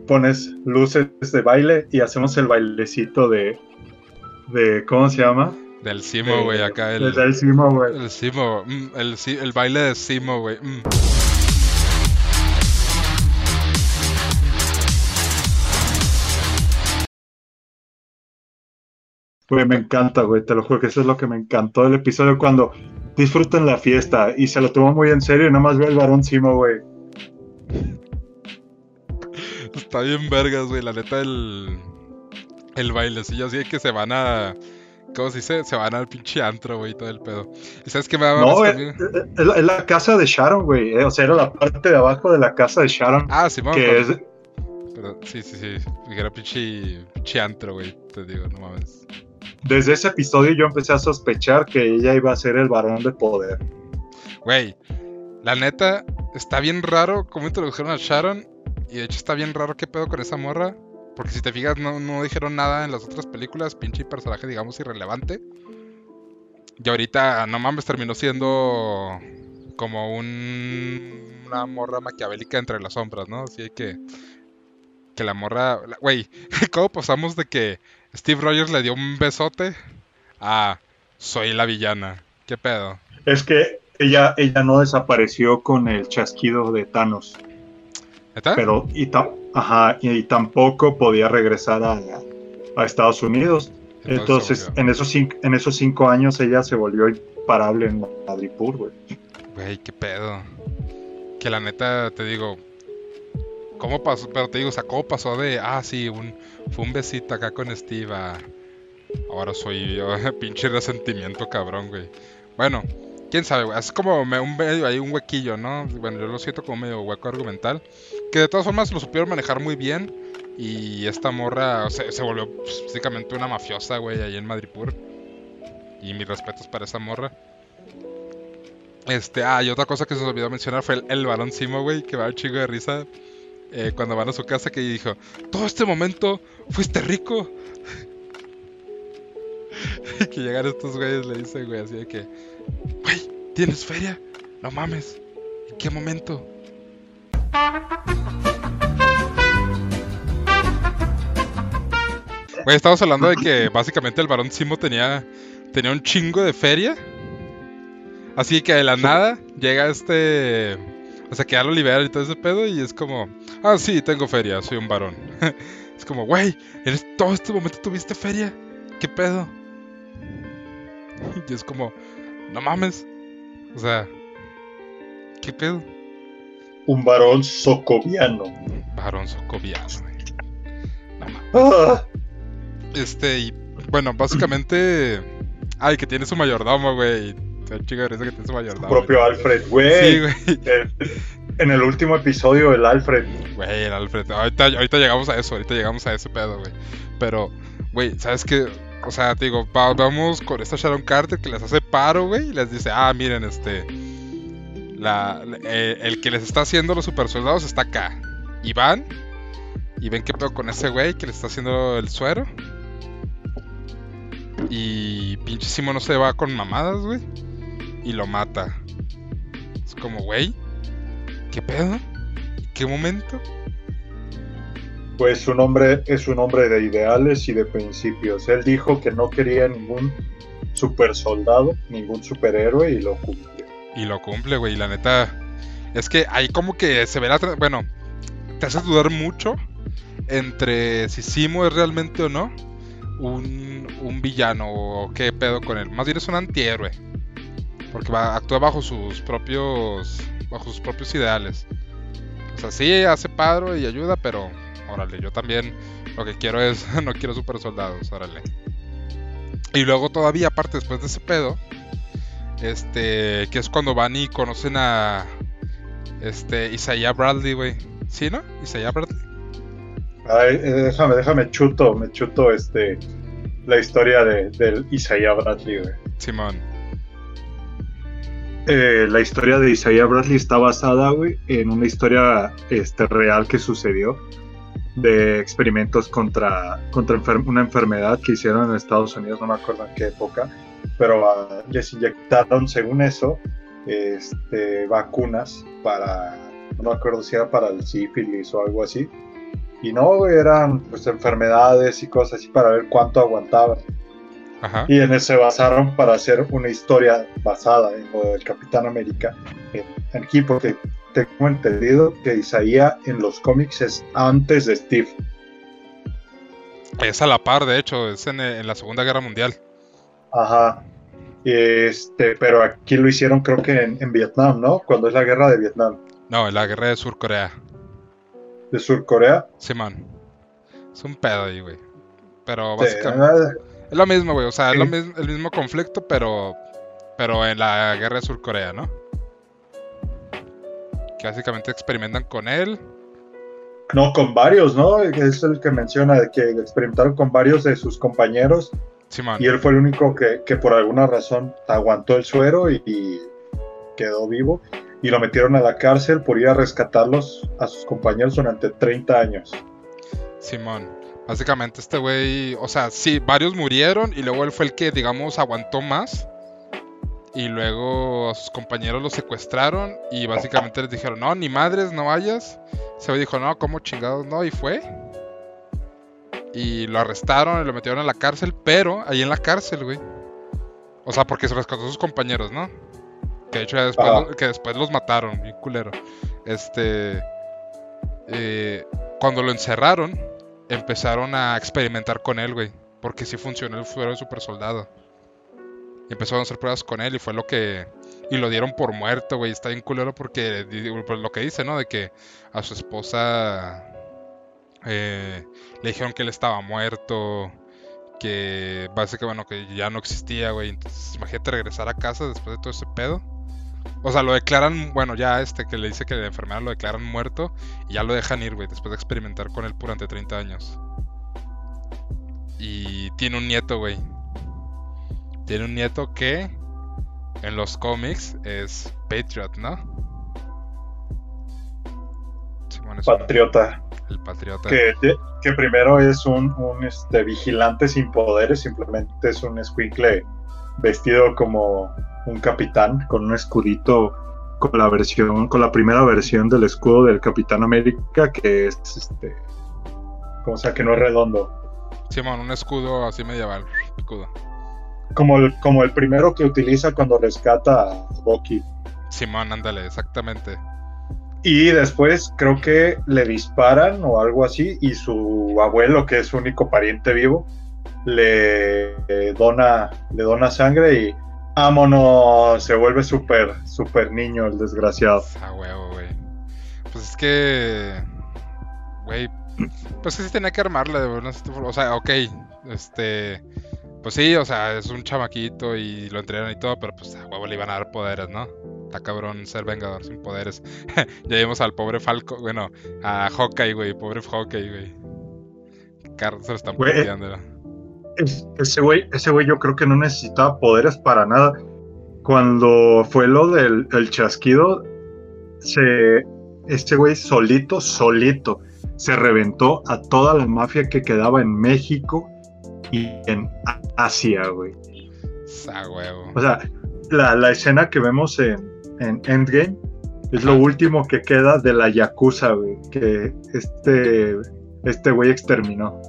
pones luces de baile y hacemos el bailecito de, de ¿cómo se llama? Del Simo, güey, acá el... Desde el Simo, güey. El Simo, mm, el, el baile de Simo, güey. mm. Güey, me encanta, güey, te lo juro que eso es lo que me encantó del episodio cuando disfrutan la fiesta y se lo tomó muy en serio y nada más ve el varón Simo, güey. Está bien vergas, güey. La neta, el, el bailecillo así de que se van a... ¿Cómo se dice? Se van al pinche antro, güey, todo el pedo. ¿Y sabes qué me daba No, eh, eh, es la- es la casa de Sharon, güey. eh, O sea, era la parte de abajo de la casa de Sharon. Ah, Simón. que pero- es, pero sí, sí, sí. Era pinche, pinche antro, güey. Te digo, no mames. Desde ese episodio yo empecé a sospechar que ella iba a ser el varón de poder. Güey, la neta, está bien raro cómo introdujeron a Sharon. Y de hecho está bien raro qué pedo con esa morra. Porque si te fijas, no, no dijeron nada en las otras películas. Pinche personaje, digamos, irrelevante. Y ahorita, no mames, terminó siendo como un, una morra maquiavélica entre las sombras, ¿no? Así que... Que la morra... Güey, ¿cómo pasamos de que Steve Rogers le dio un besote a... Soy la villana? ¿Qué pedo? Es que ella, ella no desapareció con el chasquido de Thanos, ¿Neta? pero y, ta- ajá, y, tampoco podía regresar a, a Estados Unidos. Entonces, en, esos cinco, en esos cinco años ella se volvió imparable en Madripoor, güey. Güey, qué pedo. Que la neta, te digo. ¿Cómo pasó? Pero te digo, o sea, ¿cómo pasó de. Ah, sí, un, fue un besito acá con Steve a. Ahora soy yo, pinche resentimiento cabrón, güey. Bueno, quién sabe, güey. Es como un medio ahí, un huequillo, ¿no? Bueno, yo lo siento como medio hueco argumental. Que de todas formas lo supieron manejar muy bien. Y esta morra o sea, se volvió pues, básicamente una mafiosa, güey, ahí en Madripur. Y mis respetos para esa morra. Este, ah, y otra cosa que se nos olvidó mencionar fue el, el Simo, güey, que va a chingo de risa eh, cuando van a su casa que dijo, todo este momento fuiste rico. y que llegan estos güeyes le dicen, güey, así de que, güey, ¿tienes feria? No mames. ¿En qué momento? Güey, estamos hablando de que básicamente el varón Simo tenía, tenía un chingo de feria. Así que de la nada llega este. O sea, que ya lo liberan y todo ese pedo. Y es como, ah, sí, tengo feria, soy un varón. es como, güey, en todo este momento tuviste feria. ¿Qué pedo? y es como, no mames. O sea, ¿qué pedo? Un varón socoviano. Varón socoviano, güey. No mames. Ah, Este, y bueno, básicamente. Ay, que tiene su mayordomo, güey. Risa que tiene su mayordomo. propio güey. Alfred, Sí, güey. en el último episodio, el Alfred. Güey, el Alfred. Ahorita, ahorita llegamos a eso, ahorita llegamos a ese pedo, güey. Pero, güey, ¿sabes qué? O sea, te digo, va- vamos con esta Sharon Carter que les hace paro, güey, y les dice, ah, miren, este. La, eh, el que les está haciendo los super soldados está acá. Y van, y ven qué pedo con ese güey que les está haciendo el suero. Y pinche Simo no se va con mamadas, güey. Y lo mata. Es como, güey, ¿qué pedo? ¿En qué momento? Pues un hombre es un hombre de ideales y de principios. Él dijo que no quería ningún super soldado, ningún superhéroe y lo cumplió. Y lo cumple, güey. Y la neta. Es que ahí como que se ve la. Bueno, te hace dudar mucho entre si Simo es realmente o no un, un villano o qué pedo con él. Más bien es un antihéroe. Porque va, actúa bajo sus propios. bajo sus propios ideales. O sea, sí hace paro y ayuda, pero órale, yo también lo que quiero es. no quiero super soldados, órale. Y luego todavía, aparte después de ese pedo. Este, que es cuando van y conocen a este Isaiah Bradley, güey. ¿Sí, no? Isaiah Bradley. Ay, eh, déjame, déjame chuto, me chuto este la historia de, del Isaiah Bradley, güey. Simón. Eh, la historia de Isaiah Bradley está basada, güey, en una historia este, real que sucedió de experimentos contra, contra una enfermedad que hicieron en Estados Unidos, no me acuerdo en qué época, pero ah, les inyectaron, según eso, este, vacunas para, no me acuerdo si era para el sífilis o algo así, y no, eran pues enfermedades y cosas así para ver cuánto aguantaban. Ajá. Y en eso se basaron para hacer una historia basada en lo del Capitán América. Aquí, porque tengo entendido que Isaías en los cómics es antes de Steve. Es a la par, de hecho, es en, en la Segunda Guerra Mundial. Ajá. Este, pero aquí lo hicieron creo que en, en Vietnam, ¿no? Cuando es la guerra de Vietnam. No, en la guerra de Sur Corea. De Sur Corea. Simón. Es un pedo ahí, güey. Pero Sí, básicamente. Es lo mismo, güey. O sea, es lo Sí. mis- el mismo conflicto, pero. Pero en la guerra de Surcorea, ¿no? Que básicamente experimentan con él. No, con varios, ¿no? Es el que menciona de que experimentaron con varios de sus compañeros Simón. y él fue el único que, que por alguna razón aguantó el suero y, y quedó vivo y lo metieron a la cárcel por ir a rescatarlos a sus compañeros durante 30 años. Simón. Básicamente este güey, o sea, sí, varios murieron y luego él fue el que, digamos, aguantó más. Y luego a sus compañeros los secuestraron y básicamente les dijeron, no, ni madres, no vayas. Güey dijo, no, ¿cómo chingados no? Y fue. Y lo arrestaron y lo metieron a la cárcel, pero ahí en la cárcel, güey. O sea, porque se rescató a sus compañeros, ¿no? Que de hecho ya después, que después los mataron, bien culero. Este... eh, cuando lo encerraron, empezaron a experimentar con él, güey. Porque sí funcionó el suero de super soldado. Y empezaron a hacer pruebas con él y fue lo que... Y lo dieron por muerto, güey. Está bien culero porque... Pues lo que dice, ¿no? De que a su esposa... eh, le dijeron que él estaba muerto. Que básicamente, bueno, que ya no existía, güey. Entonces, imagínate regresar a casa después de todo ese pedo. O sea, lo declaran, bueno, ya este que le dice que la enfermera lo declaran muerto y ya lo dejan ir, güey, después de experimentar con él durante 30 años. Y tiene un nieto, güey. Tiene un nieto que en los cómics es Patriot, ¿no? Un- Patriota, el patriota. que, que primero es un, un, este, vigilante sin poderes, simplemente es un escuincle vestido como un capitán con un escudito con la versión, con la primera versión del escudo del Capitán América, que es este, como sea que no es redondo. Simón, un escudo así medieval. Escudo. Como el, como el primero que utiliza cuando rescata a Bucky. Simón, ándale, exactamente. Y después creo que le disparan o algo así y su abuelo, que es su único pariente vivo, le eh, dona, le dona sangre y vámonos, se vuelve súper, súper niño el desgraciado. A huevo, güey. Pues es que. Güey. Pues que sí tenía que armarla de. O sea, ok. Este. Pues sí, o sea, es un chamaquito y lo entrenan y todo, pero pues a huevo le iban a dar poderes, ¿no? Está cabrón ser vengador sin poderes. ya vimos al pobre Falco, bueno, a Hawkeye, güey, pobre Hawkeye, güey. Carlos se lo están puteando, Ese güey, ese güey yo creo que no necesitaba poderes para nada. Cuando fue lo del el chasquido, se, este güey solito, solito, se reventó a toda la mafia que quedaba en México y en Asia, güey. O sea, la, la escena que vemos en, en Endgame es lo último que queda de la Yakuza, güey, que este este güey exterminó.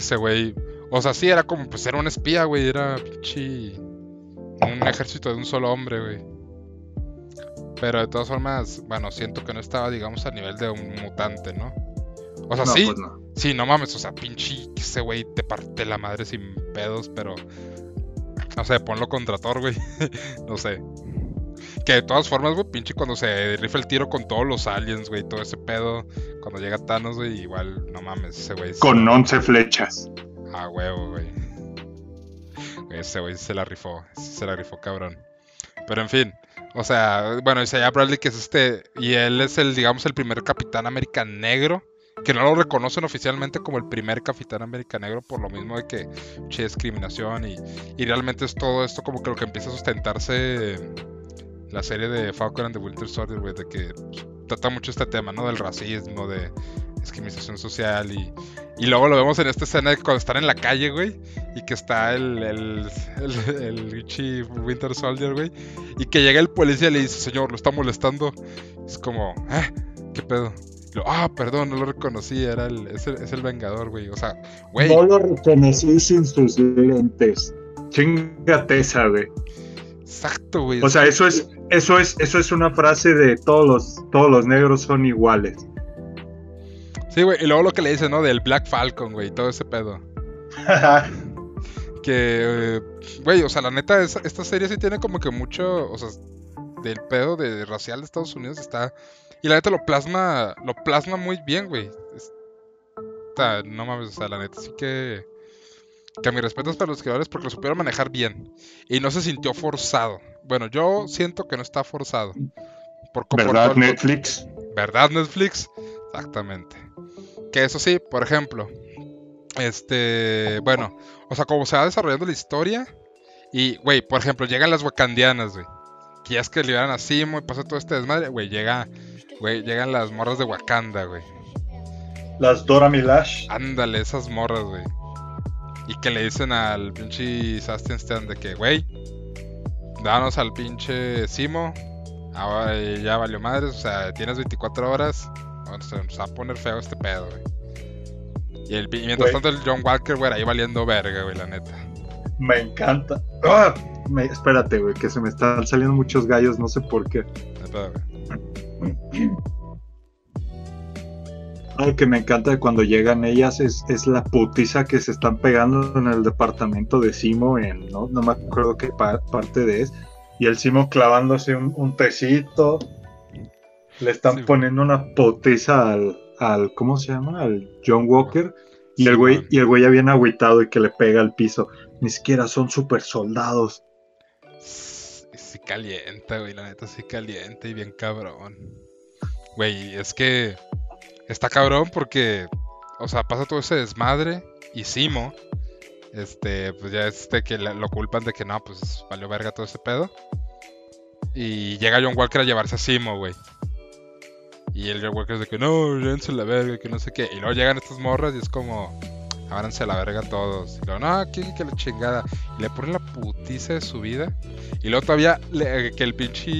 Que ese güey. O sea, sí, era como, pues era un espía, güey. Era pinche. Un ejército de un solo hombre, güey. Pero de todas formas, bueno, siento que no estaba, digamos, a nivel de un mutante, ¿no? O sea, No, sí, pues no. sí, no mames, o sea, pinche ese güey te parte la madre sin pedos, pero. No sé, ponlo contra Thor, güey. no sé. Que de todas formas, güey, pinche cuando se rifa el tiro con todos los aliens, güey, todo ese pedo. Cuando llega Thanos, güey, igual, no mames, ese güey. Con 11 flechas. a huevo, güey. Ese güey se la rifó. Se la rifó, cabrón. Pero en fin. O sea, bueno, Isaiah Bradley, que es este. Y él es el, digamos, el primer Capitán América negro. Que no lo reconocen oficialmente como el primer Capitán América negro. Por lo mismo de que. Che, discriminación. Y, y realmente es todo esto como que lo que empieza a sustentarse. La serie de Falcon and the Winter Soldier, güey. De que trata mucho este tema, ¿no? Del racismo, de discriminación social y, y luego lo vemos en esta escena de cuando están en la calle, güey. Y que está el, el, el, el Richie Winter Soldier, güey. Y que llega el policía y le dice, señor, lo está molestando. Es como, ¿eh? ¿Qué pedo? Ah, perdón, no lo reconocí, era el, es, el, es el Vengador, güey. O sea, güey. No lo reconocí sin sus lentes. Chingate esa, güey. Exacto, güey. O sea, eso es, eso es, eso es una frase de todos los, todos los negros son iguales. Sí, güey. Y luego lo que le dice, ¿no? Del Black Falcon, güey. Todo ese pedo. Que, eh, güey, o sea, la neta, es- esta serie sí tiene como que mucho, o sea, del pedo de racial de Estados Unidos está... Y la neta lo plasma, lo plasma muy bien, güey. Está, no mames, o sea, la neta sí que... Que mi respeto es para los creadores porque lo supieron manejar bien. Y no se sintió forzado. Bueno, yo siento que no está forzado. Por ¿Verdad, Netflix? ¿Verdad, Netflix? Exactamente. Que eso sí, por ejemplo, este, bueno, o sea, como se va desarrollando la historia, y, güey, por ejemplo, llegan las wakandianas, güey, que ya es que liberan a Simo y pasa todo este desmadre, güey, llega, güey, llegan las morras de Wakanda, güey. Las Dora Milash. Ándale, esas morras, güey. Y que le dicen al pinche Sebastian Stan de que, güey, danos al pinche Simo. Ahora ya valió madres, o sea, tienes 24 horas. O sea, nos va a poner feo este pedo, güey. Y, el, y mientras tanto el John Walker, güey, ahí valiendo verga, güey, la neta. Me encanta. ¡Ah! Me- espérate, güey, que se me están saliendo muchos gallos, no sé por qué. Güey. Algo que me encanta de cuando llegan ellas es, es la putiza que se están pegando en el departamento de Simo, en no, no me acuerdo qué pa- parte de es. Y el Simo clavándose un, un tecito. Le están Sí. poniendo una putiza al, al, ¿cómo se llama? Al John Walker. Y el güey, y el güey ya viene agüitado y que le pega al piso. Ni siquiera son super soldados. Sí calienta, güey, la neta sí calienta y bien cabrón. Güey, es que está cabrón porque, o sea, pasa todo ese desmadre y Simo, este, pues ya este que lo culpan de que no, pues valió verga todo ese pedo. Y llega John Walker a llevarse a Simo, güey. Y el John Walker es de que no, llévense la verga, que no sé qué. Y luego llegan estas morras y es como, ábranse la verga todos. Y luego, no, que, que la chingada. Y le ponen la putiza de su vida. Y luego todavía le- que el pinche.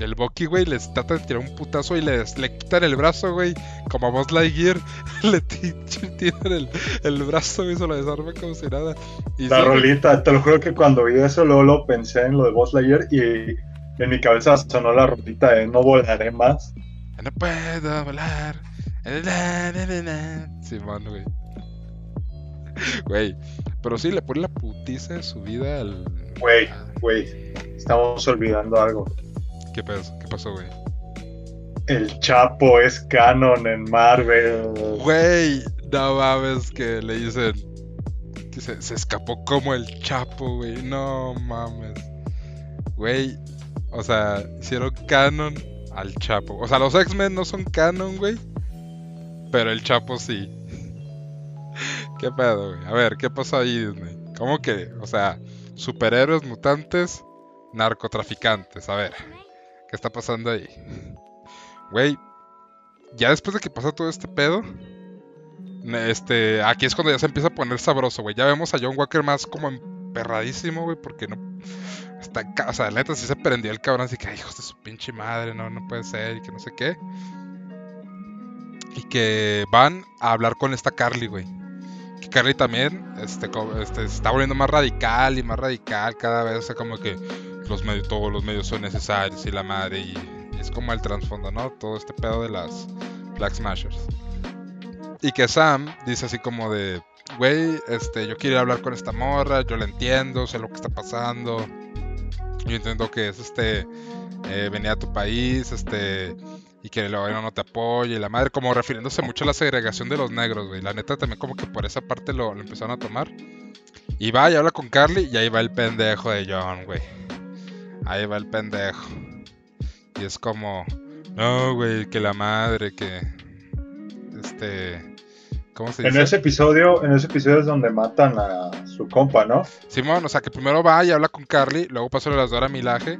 El Bucky, güey, les trata de tirar un putazo y les, le quitan el brazo, güey. Como a Buzz Lightyear. Le ti- tiran el, el brazo, güey, se lo desarma como si nada. Y La sí, güey, rolita, te lo juro que cuando vi eso, luego lo pensé en lo de Buzz Lightyear y en mi cabeza sonó la rolita de No volaré más. No puedo volar. Simón, güey. Güey. Pero sí, le pone la putiza de su vida al. Güey, güey, estamos olvidando algo. ¿Qué pasó, ¿Qué pasó, güey? El Chapo es canon en Marvel. Güey, no mames que le dicen que se, se escapó como el Chapo, güey. No mames. Güey, o sea, hicieron canon al Chapo. O sea, los X-Men no son canon, güey. Pero el Chapo sí. ¿Qué pedo, güey? A ver, ¿qué pasó ahí, Disney? ¿Cómo que? O sea, superhéroes, mutantes, narcotraficantes. A ver, ¿qué está pasando ahí? Güey, ya después de que pasa todo este pedo, este, aquí es cuando ya se empieza a poner sabroso, güey. Ya vemos a John Walker más como emperradísimo, güey, porque no. Está, o sea, neta sí se prendió el cabrón, así que, "Ay, hijos de su pinche madre, no, no puede ser, y que no sé qué. Y que van a hablar con esta Carly, güey. Que Carly también este, este, se está volviendo más radical y más radical cada vez, o sea, como que los todos los medios son necesarios y la madre, y, es como el trasfondo, ¿no? Todo este pedo de las Black Smashers. Y que Sam dice así como de, güey, este, yo quiero hablar con esta morra, yo la entiendo, sé lo que está pasando. Yo entiendo que es este, eh, venía a tu país, este, y que el gobierno no te apoya y la madre, como refiriéndose mucho a la segregación de los negros, güey. La neta también como que por esa parte lo, lo empezaron a tomar. Y va y habla con Carly y ahí va el pendejo de John, güey. Ahí va el pendejo. Y es como, no, güey, que la madre, que... Este... ¿Cómo se En dice? ese episodio, en ese episodio es donde matan a su compa, ¿no? Simón, o sea que primero va y habla con Carly, luego pasa de las Dora Milaje,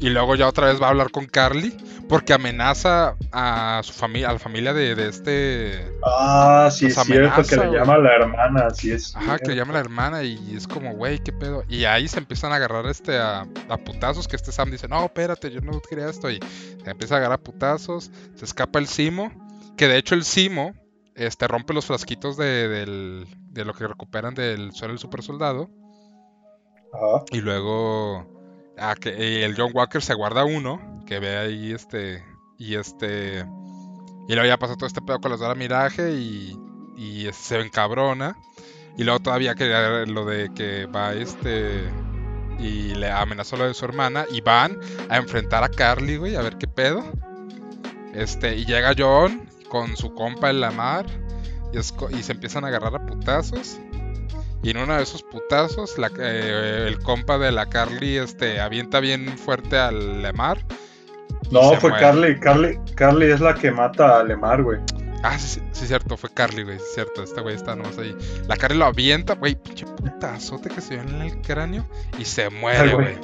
y luego ya otra vez va a hablar con Carly, porque amenaza a su familia, a la familia de, de este... Ah, sí, es cierto, que le llama a la hermana, sí es. Ajá, que le llama la hermana y es como, güey, qué pedo. Y ahí se empiezan a agarrar este a, a putazos, que este Sam dice, no, espérate, yo no quería esto. Y se empieza a agarrar a putazos, se escapa el Simo, que de hecho el Simo este, rompe los frasquitos de, del- de lo que recuperan del suelo del super soldado. Ajá. Y luego ah, que, y el John Walker se guarda uno, que ve ahí este, y este, y luego ya pasa todo este pedo con las Dora Miraje y, y se encabrona. Y luego todavía que lo de que va este y le amenazó lo de su hermana y van a enfrentar a Carly, güey, a ver qué pedo. Este, y llega John con su compa en la mar y, es y se empiezan a agarrar a putazos. Y en uno de esos putazos, la- eh, el compa de la Carly este, avienta bien fuerte al Lemar. No, fue muere. Carly. Carly. Carly es la que mata a Lemar, güey. Ah, sí, sí, cierto, fue Carly, güey, sí, cierto. Este güey está nomás ahí. La Carly lo avienta, güey, pinche putazote que se dio en el cráneo y se muere, güey.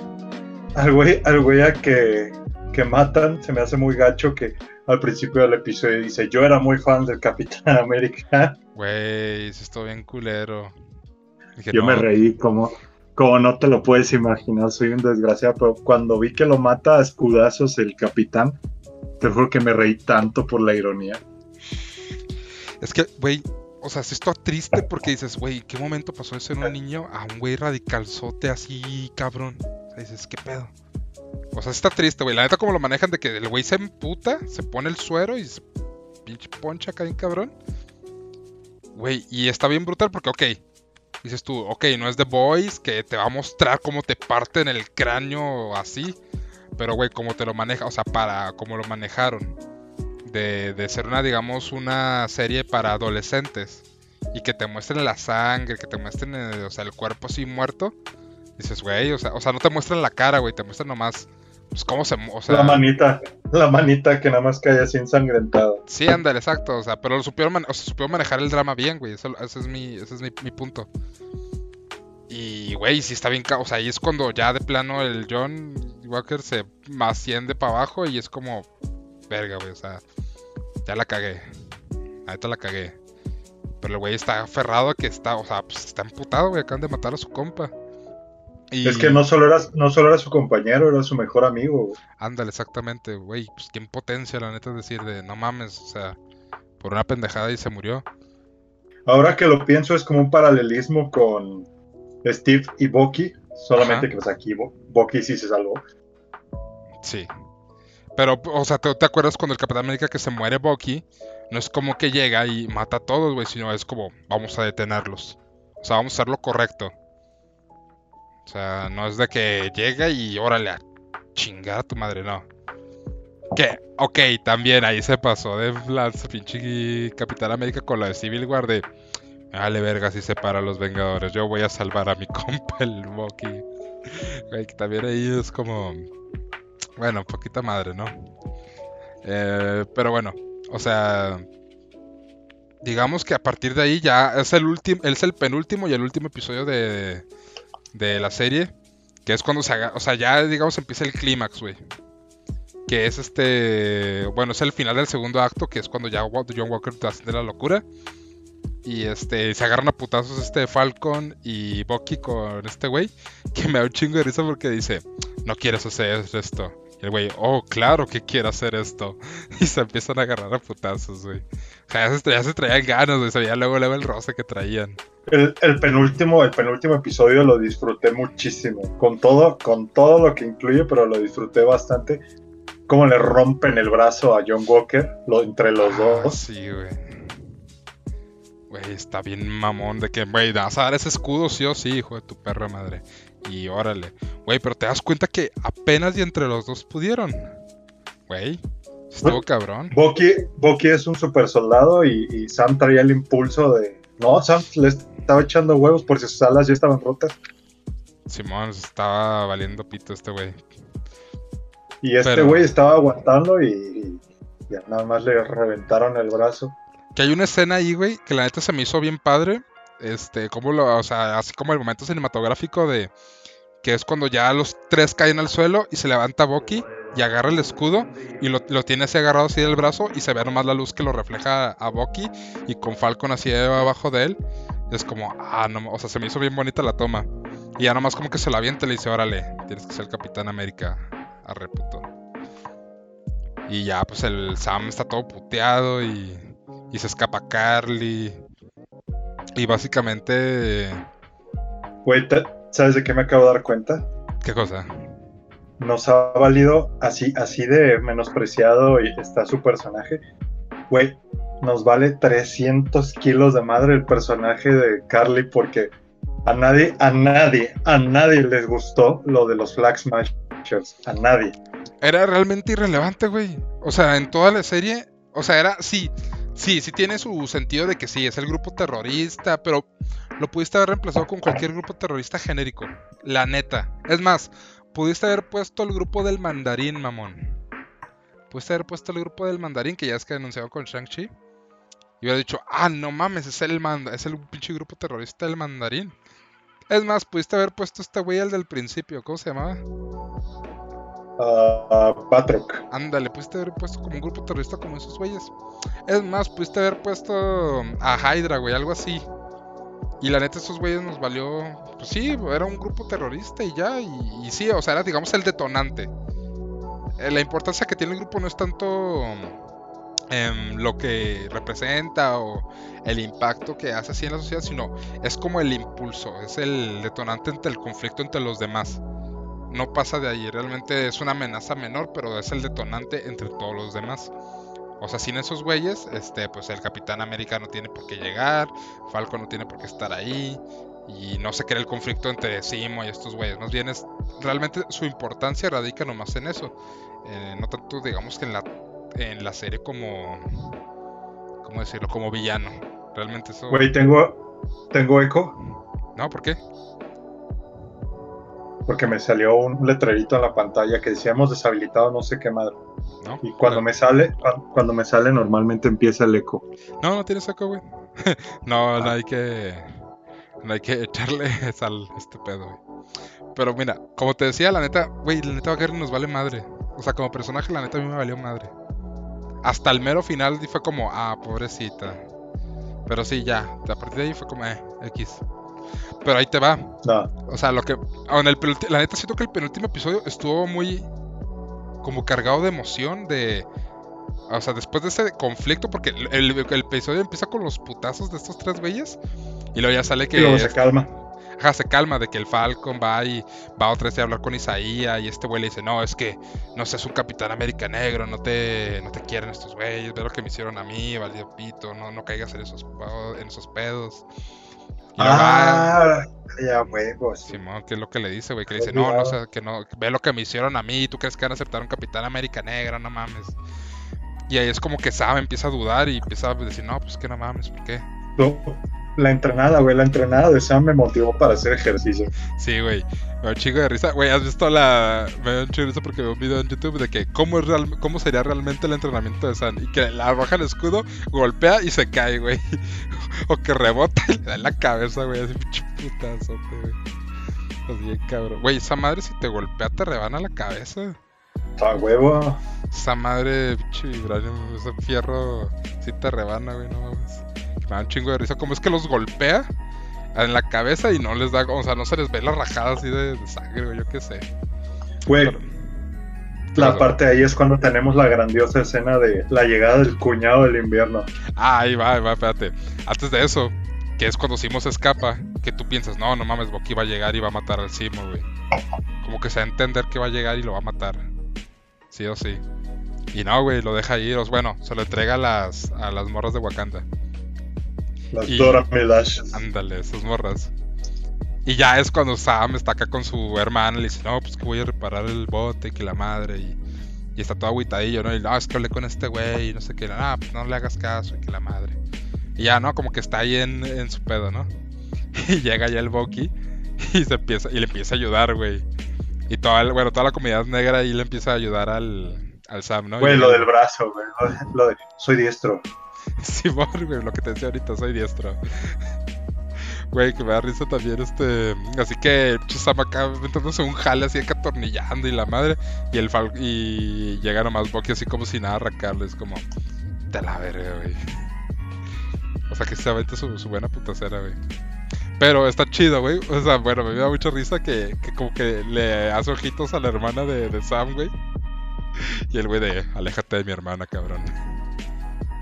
Al güey, al güey a que, que matan, se me hace muy gacho que al principio del episodio dice, yo era muy fan del Capitán América. Güey, sí estuvo bien culero. Dije, Yo me reí como, como no te lo puedes imaginar, soy un desgraciado, pero cuando vi que lo mata a escudazos el capitán, te juro que me reí tanto por la ironía. Es que, güey, o sea, sí está triste porque dices, güey, ¿qué momento pasó de ser un niño a un güey radicalzote así, cabrón? O sea, dices, ¿qué pedo? O sea, está triste, güey. La neta, como lo manejan de que el güey se emputa, se pone el suero y se pinche poncha acá bien cabrón. Güey, y está bien brutal porque, ok, dices tú, ok, no es The Boys que te va a mostrar cómo te parten el cráneo así. Pero, güey, cómo te lo maneja, o sea, para cómo lo manejaron de, de ser una, digamos, una serie para adolescentes y que te muestren la sangre, que te muestren, eh, o sea, el cuerpo así muerto, dices, güey, o sea, o sea, no te muestran la cara, güey, te muestran nomás, pues, cómo se, mu- o sea, la manita, la manita que nada más cae así ensangrentada. sí, ándale, exacto, o sea, pero lo supieron, mane- o sea, supieron manejar el drama bien, güey, eso- ese es mi, ese es mi, mi punto. Y, güey, sí está bien, o sea, ahí es cuando ya de plano el John Walker se asciende para abajo y es como, verga, güey, o sea, ya la cagué. Ahorita la cagué. Pero el güey está aferrado a que está, o sea, pues está emputado, güey, acaban de matar a su compa. Y... Es que no solo, era, no solo era su compañero, era su mejor amigo. Ándale, exactamente, güey, pues qué impotencia, la neta, es decir, de no mames, o sea, por una pendejada y se murió. Ahora que lo pienso es como un paralelismo con Steve y Bucky, solamente Ajá. que pues aquí Bucky sí se salvó. Sí. Pero, o sea, ¿te, te acuerdas cuando el Capitán América que se muere Bucky? No es como que llega y mata a todos, güey, sino es como, vamos a detenerlos. O sea, vamos a hacer lo correcto. O sea, no es de que llega y órale a chingar a tu madre, no. Que, ok, también ahí se pasó de lanza pinche Capitán América con la de Civil War de... "Me Vale, verga, si separa a los Vengadores. Yo voy a salvar a mi compa el Bucky. Güey, que también ahí es como... Bueno, poquita madre, ¿no? Eh, pero bueno, o sea, digamos que a partir de ahí ya es el último, es el penúltimo y el último episodio de, de la serie, que es cuando se haga, o sea, ya digamos empieza el clímax, güey. Que es este, bueno, es el final del segundo acto, que es cuando ya John Walker te de la locura. Y este, se agarran a putazos este Falcon y Bucky con este güey, que me da un chingo de risa porque dice, no quieres hacer esto. Y el güey, oh, claro que quiero hacer esto. Y se empiezan a agarrar a putazos, güey. O sea, ya se, traían ganas, güey. Se veía luego, luego el roce que traían. El, el penúltimo, el penúltimo episodio lo disfruté muchísimo. Con todo, con todo lo que incluye, pero lo disfruté bastante. Cómo le rompen el brazo a John Walker lo, entre los Ah, dos. sí, güey. Güey, está bien mamón de que, güey, vas a dar ese escudo sí o sí, hijo de tu perra madre. Y órale. Güey, pero te das cuenta que apenas y entre los dos pudieron. Güey, estuvo cabrón. Bucky, Bucky es un super soldado y, y Sam traía el impulso de. No, Sam le estaba echando huevos por si sus alas ya estaban rotas. Simón se estaba valiendo pito este güey. Y este Pero- güey estaba aguantando y, y ya nada más le reventaron el brazo. Que hay una escena ahí, güey, que la neta se me hizo bien padre. Este, como lo, o sea, así como el momento cinematográfico de que es cuando ya los tres caen al suelo y se levanta Bucky y agarra el escudo y lo, lo tiene así agarrado así del brazo y se ve nomás la luz que lo refleja a Bucky y con Falcon así abajo de él. Es como, ah, no, o sea, se me hizo bien bonita la toma. Y ya nomás como que se la avienta y le dice, órale, tienes que ser el Capitán América. A reputo. Y ya, pues el Sam está todo puteado y, y se escapa Carly. Y básicamente, Güey, ¿te- ¿sabes de qué me acabo de dar cuenta? ¿qué cosa? Nos ha valido así, así de menospreciado y está su personaje. Güey, nos vale 300 kilos de madre el personaje de Carly porque a nadie, a nadie, a nadie les gustó lo de los Flag Smashers. A nadie. Era realmente irrelevante, güey. O sea, en toda la serie, o sea, era, sí, sí, sí tiene su sentido de que sí, es el grupo terrorista, pero lo pudiste haber reemplazado con cualquier grupo terrorista genérico. La neta. Es más, pudiste haber puesto el grupo del mandarín, mamón. Pudiste haber puesto el grupo del mandarín, que ya es que denunciado con Shang-Chi. Y hubiera dicho, ah, no mames, es el, manda es el pinche grupo terrorista del mandarín. Es más, pudiste haber puesto este güey al del principio, ¿cómo se llamaba? Uh, Batroc. Ándale, pudiste haber puesto como un grupo terrorista como esos güeyes. Es más, pudiste haber puesto a Hydra, güey, algo así. Y la neta, esos güeyes nos valió. Pues sí, era un grupo terrorista y ya. Y, y sí, o sea, era, digamos, el detonante. Eh, la importancia que tiene el grupo no es tanto em, lo que representa o el impacto que hace así en la sociedad, sino es como el impulso, es el detonante entre el conflicto entre los demás. No pasa de ahí, realmente es una amenaza menor, pero es el detonante entre todos los demás. O sea, sin esos güeyes, este, pues el Capitán América no tiene por qué llegar, Falco no tiene por qué estar ahí, y no se crea el conflicto entre Simo y estos güeyes. Más bien es, realmente su importancia radica nomás en eso. Eh, no tanto, digamos, que en la, en la serie como, ¿cómo decirlo? Como villano. Realmente eso... Güey, tengo, tengo eco. No, ¿por qué? Porque me salió un letrerito en la pantalla que decía hemos deshabilitado no sé qué madre. Y cuando me sale, cuando, me sale normalmente empieza el eco. No, no tienes eco, güey. no, no hay que. No hay que echarle sal a este pedo, güey. Pero mira, como te decía, la neta, güey, la neta Gary nos vale madre. O sea, como personaje, la neta a mí me valió madre. Hasta el mero final fue como, ah, pobrecita. Pero sí, ya. A partir de ahí fue como, eh, X. Pero ahí te va. O sea, lo que. En el la neta siento que el penúltimo episodio estuvo muy. como cargado de emoción, de. O sea, después de ese conflicto, porque el, episodio empieza con los putazos de estos tres güeyes. Y luego ya sale que. Y luego se calma. Ajá, se calma de que el Falcon va y va otra vez a hablar con Isaías. Y este güey le dice: No, es que no seas un Capitán América negro, no te, no te quieren estos güeyes. Ve lo que me hicieron a mí, valió pito, no, no caigas en esos, en esos pedos ah, ya huevos. Simón, ¿qué es lo que le dice, güey? Que le dice, no, no, o que no, ve lo que me hicieron a mí, ¿tú crees que van a aceptar un Capitán América Negra? No mames. Y ahí es como que sabe, empieza a dudar y empieza a decir, no, pues que no mames, ¿por qué? No, la entrenada, güey, la entrenada de Sam me motivó para hacer ejercicio. Sí, güey, me da un chingo de risa. Güey, ¿has visto la...? Me da un chingo de risa porque veo un video en YouTube de que cómo, es real... cómo sería realmente el entrenamiento de Sam. Y que la arroja el escudo, golpea y se cae, güey. o que rebota y le da en la cabeza, güey, así pinche putazote, güey. Pues bien cabrón. Güey, esa madre si te golpea te rebana la cabeza. Está huevo. Esa madre, pinche ese fierro sí te rebana, güey, no mames. Me da un chingo de risa. Como es que los golpea en la cabeza y no les da, o sea, no se les ve la rajada así de, sangre, güey, yo qué sé. Güey. La parte de ahí es cuando tenemos la grandiosa escena de la llegada del cuñado del invierno. Ah, ahí va, ahí va, espérate. Antes de eso, que es cuando Simo se escapa, que tú piensas, no, no mames, Bucky va a llegar y va a matar al Simo, güey. Como que se va a entender que va a llegar y lo va a matar. Sí o sí. Y no, güey, lo deja ir. Bueno, se lo entrega a las, a las morras de Wakanda. Las Dora Milash. Ándale, esas morras. Y ya es cuando Sam está acá con su hermana y le dice, no, pues que voy a reparar el bote, que la madre, y, y está todo aguitadillo, ¿no? Y no, es que hablé con este güey, y no sé qué, no, pues no le hagas caso, y que la madre. Y ya, ¿no? Como que está ahí en, en su pedo, ¿no? Y llega ya el Bucky y se empieza, y le empieza a ayudar, güey. Y toda, bueno, toda la comunidad negra ahí le empieza a ayudar al, al Sam, ¿no? Güey, lo del brazo, güey. Lo de, soy diestro. Sí, güey, lo que te decía ahorita, soy diestro. Güey, que me da risa también este. Así que Chusama acá meténdose un jale así atornillando y la madre. Y el fal y llega nomás Bucky así como si nada arrancarle. Es como. Te la veré, güey. O sea que se aventa su, su buena putacera, güey. Pero está chido, güey. O sea, bueno, me da mucha risa que, que como que le hace ojitos a la hermana de, de Sam, güey. Y el güey de, aléjate de mi hermana, cabrón.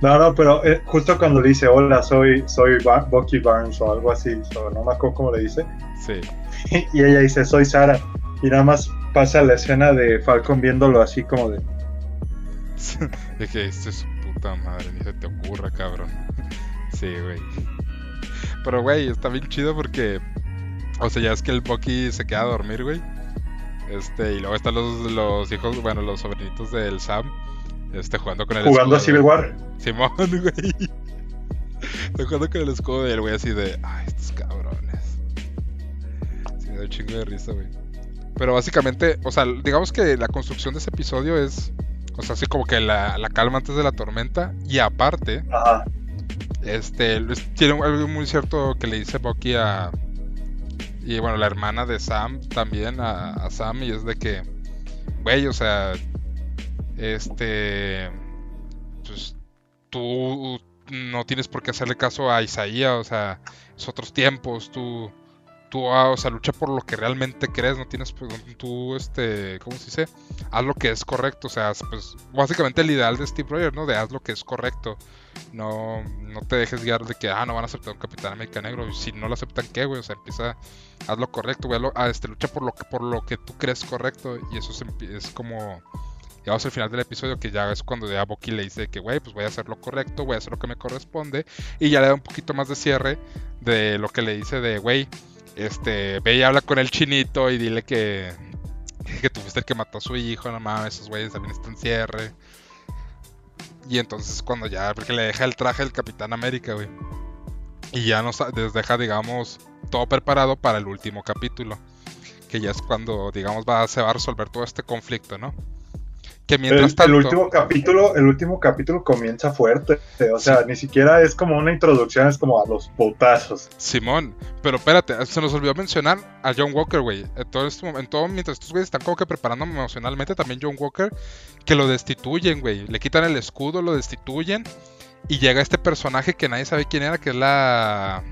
No, no, pero eh, justo cuando le dice, hola, soy, soy Bucky Barnes o algo así, no me acuerdo cómo le dice. Sí. Y ella dice, soy Sara. Y nada más pasa la escena de Falcon viéndolo así como de... de que esto es su puta madre, ni se te ocurra, cabrón. sí, güey. Pero, güey, está bien chido porque... O sea, ya es que el Bucky se queda a dormir, güey. Este, y luego están los, los hijos, bueno, los sobrinitos del Sam este, jugando con el Jugando a Civil War. Simón, güey. Está jugando con el escudo y el güey así de, ay, estos cabrones. da un chingo de risa, güey. Pero básicamente, o sea, digamos que la construcción de ese episodio es, o sea, así como que la, la calma antes de la tormenta. Y aparte, Ajá. este, es- tiene algo muy cierto que le dice Bucky a... Y bueno, la hermana de Sam también a, a Sam y es de que, güey, o sea, este, pues tú no tienes por qué hacerle caso a Isaías, o sea, es otros tiempos, tú, tú, ah, o sea, lucha por lo que realmente crees, no tienes, pues, tú, este, ¿cómo se dice? Haz lo que es correcto, o sea, pues, básicamente el ideal de Steve Rogers, ¿no? De haz lo que es correcto. No, no te dejes guiar de que, ah, no van a aceptar un Capitán América Negro. Y si no lo aceptan, ¿qué, güey? O sea, empieza, haz lo correcto, güey. lo- ah, este, lucha por lo, que, por lo que tú crees correcto. Y eso es, es como, llegamos al final del episodio, que ya es cuando ya Bucky le dice que, güey, pues voy a hacer lo correcto, voy a hacer lo que me corresponde. Y ya le da un poquito más de cierre de lo que le dice de, güey, este, ve y habla con el chinito y dile que, que tú fuiste el que mató a su hijo, no mames, esos güeyes también están en cierre. Y entonces cuando ya, porque le deja el traje del Capitán América, güey. Y ya nos deja, digamos, todo preparado para el último capítulo. Que ya es cuando, digamos, va, se va a resolver todo este conflicto, ¿no? Que El, mientras el tanto... último capítulo, el último capítulo comienza fuerte. O sea, ni siquiera es como una introducción, es como a los putazos. Simón, pero espérate, se nos olvidó mencionar a John Walker, güey. En todo, este en todo mientras estos güeyes están como que preparando emocionalmente, también John Walker, que lo destituyen, güey. Le quitan el escudo, lo destituyen. Y llega este personaje que nadie sabe quién era, que es la.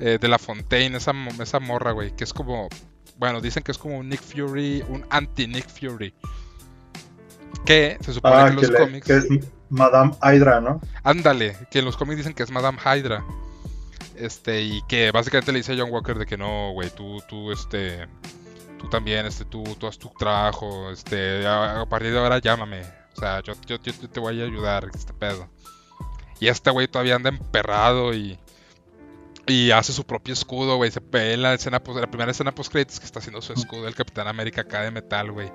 eh, de la Fontaine, esa, esa morra, güey. Que es como. Bueno, dicen que es como un Nick Fury, un anti-Nick Fury. Que se supone Ah, que en que, los le- cómics. que es Madame Hydra, ¿no? Ándale, que en los cómics dicen que es Madame Hydra. Este, y que básicamente le dice a John Walker de que no, güey, tú, tú, este, tú también, este, tú, tú haz tu trabajo, este, a, a partir de ahora llámame. O sea, yo, yo- yo te voy a ayudar, este pedo. Y este güey todavía anda emperrado y. Y hace su propio escudo, güey. Se ve en la escena, post- la primera escena post créditos que está haciendo su escudo el Capitán América acá de metal, güey.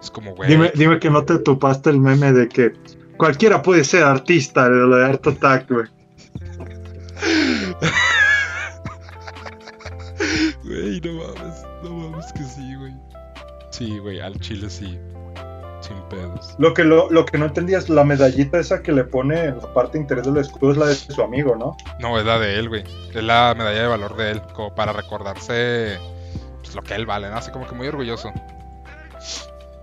Es como, güey. Dime, dime que no te topaste el meme de que cualquiera puede ser artista de lo de Art Attack, güey. Güey, no mames, no mames que sí, güey. Sí, güey, al chile sí. Sin pedos. Lo que, lo, lo que no entendía es la medallita esa que le pone en la parte interior del escudo es la de su amigo, ¿no? No, es la de él, güey. Es la medalla de valor de él, como para recordarse pues, lo que él vale, ¿no? Así como que muy orgulloso.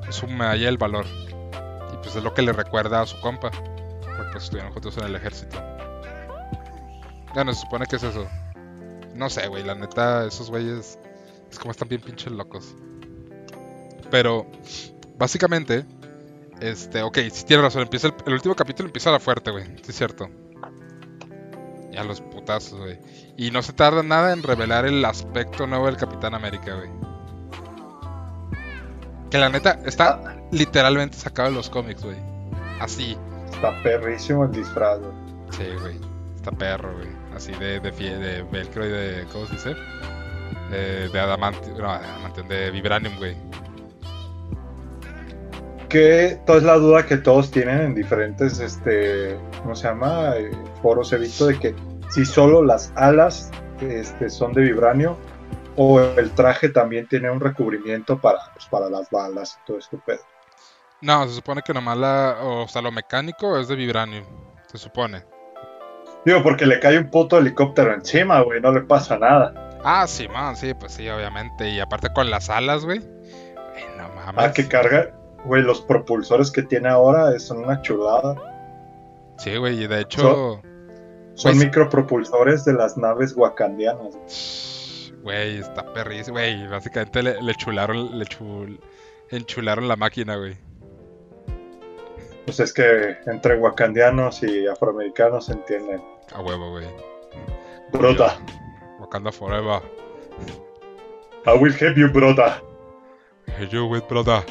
Es su medalla del valor. Y pues es lo que le recuerda a su compa. Porque pues estuvieron juntos en el ejército. Bueno, se supone que es eso. No sé, güey, la neta, esos güeyes es como están bien pinches locos. Pero, básicamente, este, ok, sí tiene razón, empieza el, el último capítulo empieza a la fuerte, güey, sí es cierto. Y a los putazos, güey. Y no se tarda nada en revelar el aspecto nuevo del Capitán América, güey. Que la neta está literalmente sacado de los cómics, güey. Así. Está perrísimo el disfraz, güey. Sí, güey. Está perro, güey. Así de, de, de velcro y de. ¿Cómo se dice? Eh, de adamantio. No, de adamantio, de vibranium, güey. Que toda es la duda que todos tienen en diferentes, este, ¿cómo se llama? Eh, foros he visto de que si solo las alas este, son de vibranio o el traje también tiene un recubrimiento para, pues, para las balas y todo este pedo. No, se supone que nomás la. O sea, lo mecánico es de vibranium. Se supone. Digo, porque le cae un puto helicóptero encima, güey, no le pasa nada. Ah, sí, man, sí, pues sí, obviamente. Y aparte con las alas, güey. Güey, no mames. Ah, que carga, güey, los propulsores que tiene ahora son una chulada. Sí, güey, y de hecho. Son Pues- micropropulsores de las naves wakandianas. Güey, está perrísimo, güey. Básicamente le, le chularon, le chul, enchularon la máquina, güey. Pues es que entre wakandianos y afroamericanos se entienden. A huevo, güey. Brota, Wakanda Forever. I will help you, brota. Hey, you with brother.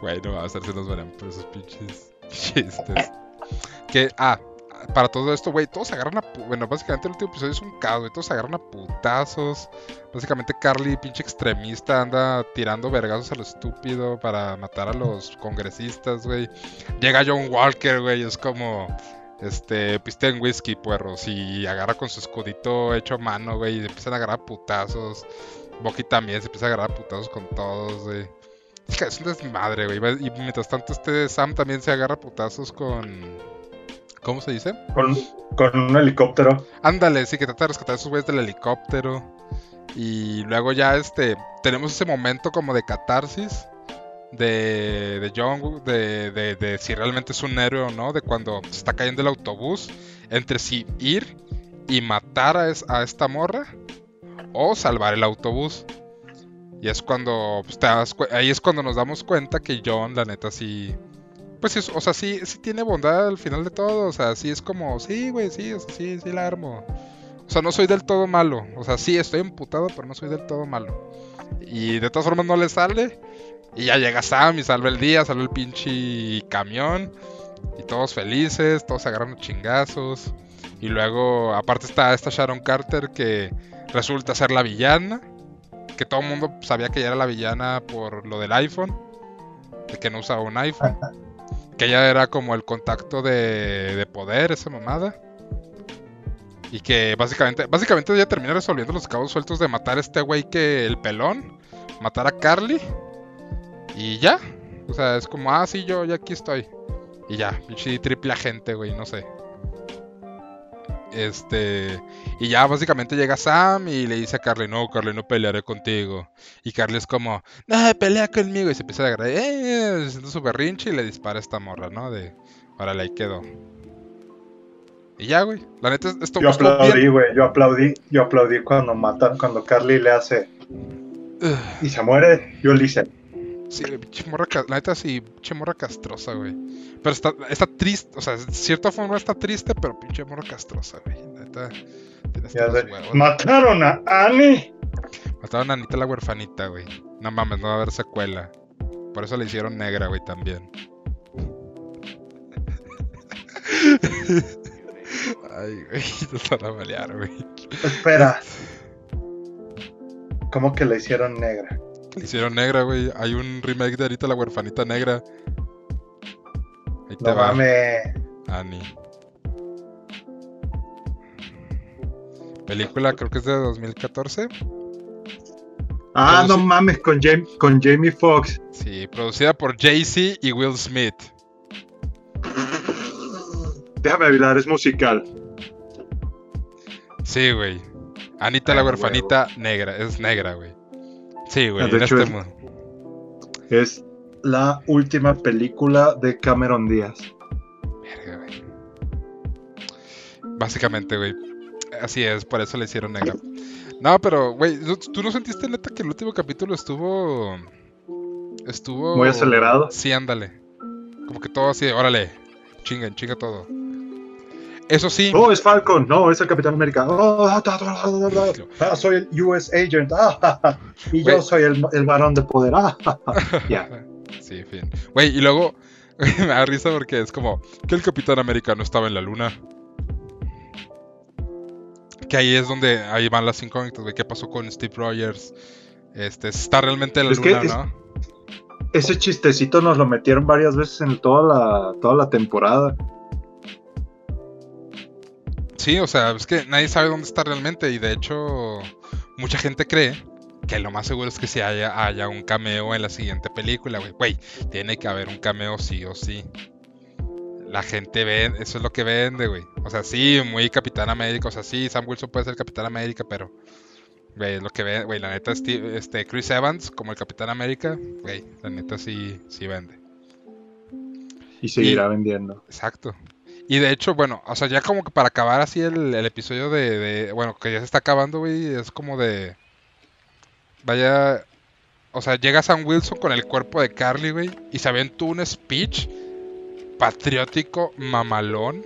Güey, no va a hacerse nos verán por esos pinches chistes. Que, ah, para todo esto, güey, todos agarran a. Bueno, básicamente el último episodio es un caos, güey. Todos agarran a putazos. Básicamente, Carly, pinche extremista, anda tirando vergazos a lo estúpido para matar a los congresistas, güey. Llega John Walker, güey, es como. Este, pisteen whisky, puerros. Y agarra con su escudito hecho a mano, güey. Y empiezan a agarrar putazos. Bucky también se empieza a agarrar putazos con todos, güey. Es desmadre, güey. Y mientras tanto, este Sam también se agarra putazos con. ¿Cómo se dice? Con, con un helicóptero. Ándale, sí, que trata de rescatar a esos güeyes del helicóptero. Y luego ya este. Tenemos ese momento como de catarsis. De, de John, de, de, de si realmente es un héroe o no, de cuando se está cayendo el autobús, entre si ir y matar a, es- a esta morra o salvar el autobús. Y es cuando pues, te das ahí es cuando nos damos cuenta que John, la neta, sí. Pues sí, o sea, sí, sí tiene bondad al final de todo. O sea, sí es como, sí, güey, sí, o sea, sí, sí la armo. O sea, no soy del todo malo. O sea, sí, estoy emputado, pero no soy del todo malo. Y de todas formas no le sale. Y ya llega Sam y salva el día, salva el pinche camión. Y todos felices, todos agarrando chingazos. Y luego, aparte está esta Sharon Carter que resulta ser la villana. Que todo el mundo sabía que ella era la villana por lo del iPhone. De que no usaba un iPhone. Que ella era como el contacto de, de poder, esa mamada. Y que básicamente, básicamente ella termina resolviendo los cabos sueltos de matar a este güey que el pelón. Matar a Carly. Y ya. O sea, es como, ah, sí, yo ya aquí estoy. Y ya, pinche triple agente, güey, no sé. Este. Y ya básicamente llega Sam y le dice a Carly, no, Carly, no pelearé contigo. Y Carly es como, no, pelea conmigo. Y se empieza a agarrar, eh, haciendo su berrinche y le dispara a esta morra, ¿no? De, órale, ahí quedó. Y ya, güey. La neta, esto Yo aplaudí, güey. Yo aplaudí. Yo aplaudí cuando matan, cuando Carly le hace y se muere. Yo le hice. Sí, güey, pinche morra, ca- la neta sí, pinche morra castrosa, güey. Pero está, está triste, o sea, de cierta forma está triste, pero pinche morra castrosa, güey. La neta, Ya huevos. Mataron a Annie. Mataron a Anita la huerfanita, güey. No mames, no va a haber secuela. Por eso le hicieron negra, güey, también. Ay, güey, nos van a balear, güey. Espera. ¿Cómo que la hicieron negra? Le hicieron negra, güey. Hay un remake de Anita la huerfanita negra. Ahí te No va. mames. Annie. Película creo que es de 2014. Ah, no mames, con, con Jamie Foxx. Sí, producida por Jay-Z y Will Smith. Déjame avilar, es musical. Sí, güey. Anita la Ah, huerfanita negra, es negra, güey. Sí, güey. Ah, de en hecho este es- la última película de Cameron Díaz. Verga, güey. Básicamente, güey. Así es, por eso le hicieron negra. No, pero, güey, ¿tú- ¿tú no sentiste neta que el último capítulo estuvo. Estuvo. Muy acelerado. Sí, ándale. Como que todo así, órale, chinga, chinga todo. Eso sí, Oh, es Falcon. No, es el Capitán América. Oh, ah, ah, ah, soy el US Agent. Ah, y yo soy el, el varón de poder. Ah, ah, ah. Ya. Sí, fin. Güey, y luego me da risa porque es como que el Capitán América no estaba en la luna. Que ahí es donde ahí van las incógnitas, güey. ¿Qué pasó con Steve Rogers? Este, está realmente en la Es que luna, es- ¿no? Ese chistecito nos lo metieron varias veces en toda la, toda la temporada. Sí, o sea, es que nadie sabe dónde está realmente y de hecho mucha gente cree que lo más seguro es que si haya, haya un cameo en la siguiente película, güey. Güey, tiene que haber un cameo sí o sí. La gente ve, eso es lo que vende, güey. O sea, sí, muy Capitán América, o sea, sí, Sam Wilson puede ser Capitán América, pero, güey, es lo que ve, güey, la neta, Steve- este, Chris Evans como el Capitán América, güey, la neta sí, sí vende. Y seguirá vendiendo. Exacto. Y de hecho, bueno, o sea, ya como que para acabar así el, el episodio de, Bueno, que ya se está acabando, güey, es como de... Vaya... O sea, llega Sam Wilson con el cuerpo de Carly, güey, y se aventó un speech patriótico mamalón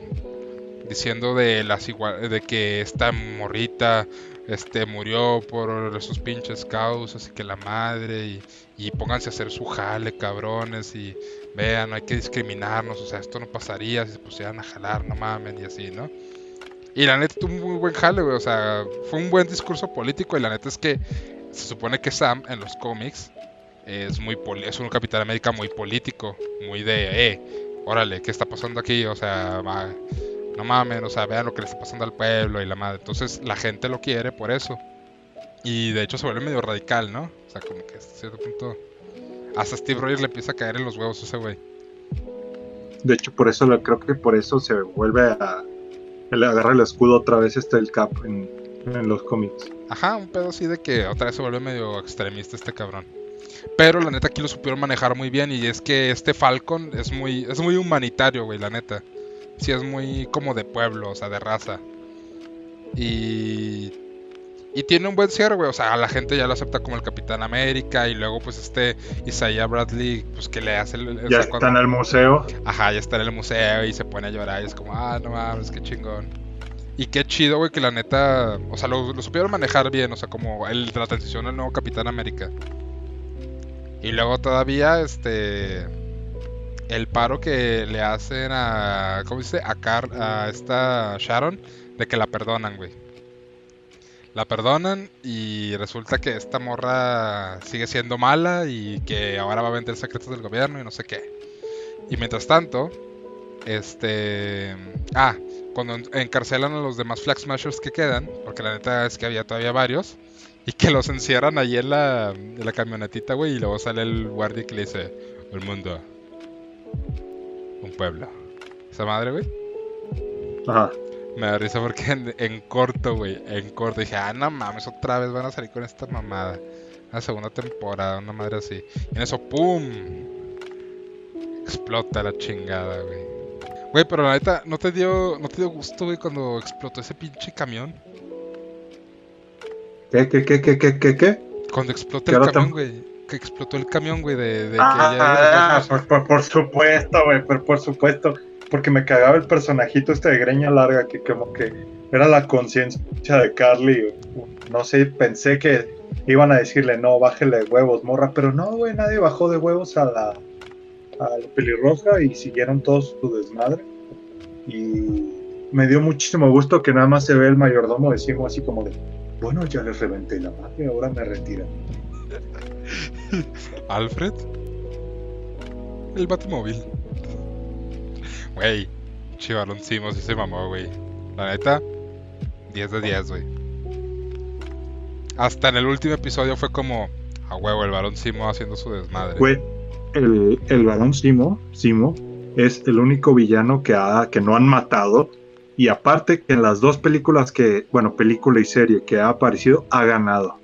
diciendo de las igual de que esta morrita este murió por sus pinches causas y que la madre y, y pónganse a hacer su jale cabrones y vean no hay que discriminarnos o sea esto no pasaría si se pusieran a jalar no mamen y así no y la neta tuvo un muy buen jale güey o sea fue un buen discurso político y la neta es que se supone que Sam en los cómics es muy es un Capitán América muy político muy de eh órale qué está pasando aquí o sea va- no mames, o sea, vean lo que le está pasando al pueblo y la madre. Entonces la gente lo quiere por eso. Y de hecho se vuelve medio radical, ¿no? Sea, como que hasta cierto punto. Hasta Steve Rogers le empieza a caer en los huevos ese güey. De hecho, por eso lo- creo que por eso se vuelve a. Él agarra el escudo otra vez este el Cap en, en los cómics. Ajá, un pedo así de que otra vez se vuelve medio extremista este cabrón. Pero la neta aquí lo supieron manejar muy bien y es que este Falcon es muy es muy humanitario, güey, la neta. Sí es muy como de pueblo, o sea, de raza. Y y tiene un buen cierre, güey, o sea, la gente ya lo acepta como el Capitán América y luego pues este Isaiah Bradley pues que le hace el, o Ya está en el museo. Ajá, ya está en el museo y se pone a llorar y es como, ah, no mames, qué chingón. Y qué chido, güey, que la neta, o sea, lo, lo supieron manejar bien, o sea, como el, la transición al nuevo Capitán América. Y luego todavía, este, el paro que le hacen a, ¿cómo dice? A, Car a esta Sharon, de que la perdonan, güey. La perdonan y resulta que esta morra sigue siendo mala y que ahora va a vender secretos del gobierno y no sé qué. Y mientras tanto, este... Ah, cuando en- encarcelan a los demás Flag Smashers que quedan, porque la neta es que había todavía varios, y que los encierran ahí en la, en la camionetita, güey, y luego sale el guardia que le dice, el mundo, un pueblo. Esa madre, güey. Ajá. Me da risa porque en, en corto, güey, en corto dije, ah, no mames, otra vez van a salir con esta mamada. La segunda temporada, una madre así. Y en eso, ¡pum! Explota la chingada, güey. Güey, pero la neta, ¿no te dio, no te dio gusto, güey, cuando explotó ese pinche camión? ¿Qué, qué, qué, qué, qué, qué, qué? Cuando explotó ¿Qué el camión, güey. Que explotó el camión, güey, de, de Ah, que por, por- por supuesto, güey, por, por supuesto. Porque me cagaba el personajito este de greña larga que como que era la conciencia de Carly. No sé, pensé que iban a decirle, no, bájele de huevos, morra. Pero no, güey, nadie bajó de huevos a la, a la pelirroja y siguieron todos su desmadre. Y me dio muchísimo gusto que nada más se ve el mayordomo decimos así como de, bueno, ya les reventé la madre, ahora me retiran. Alfred. El Batimóvil. Güey, Chivalón Simo sí se mamó, güey. La neta, 10 de 10, güey. Hasta en el último episodio fue como, a huevo, el varón Simo haciendo su desmadre. Güey, el, el varón Simo, Simo es el único villano que, ha, que no han matado. Y aparte que en las dos películas que, bueno, película y serie que ha aparecido, ha ganado.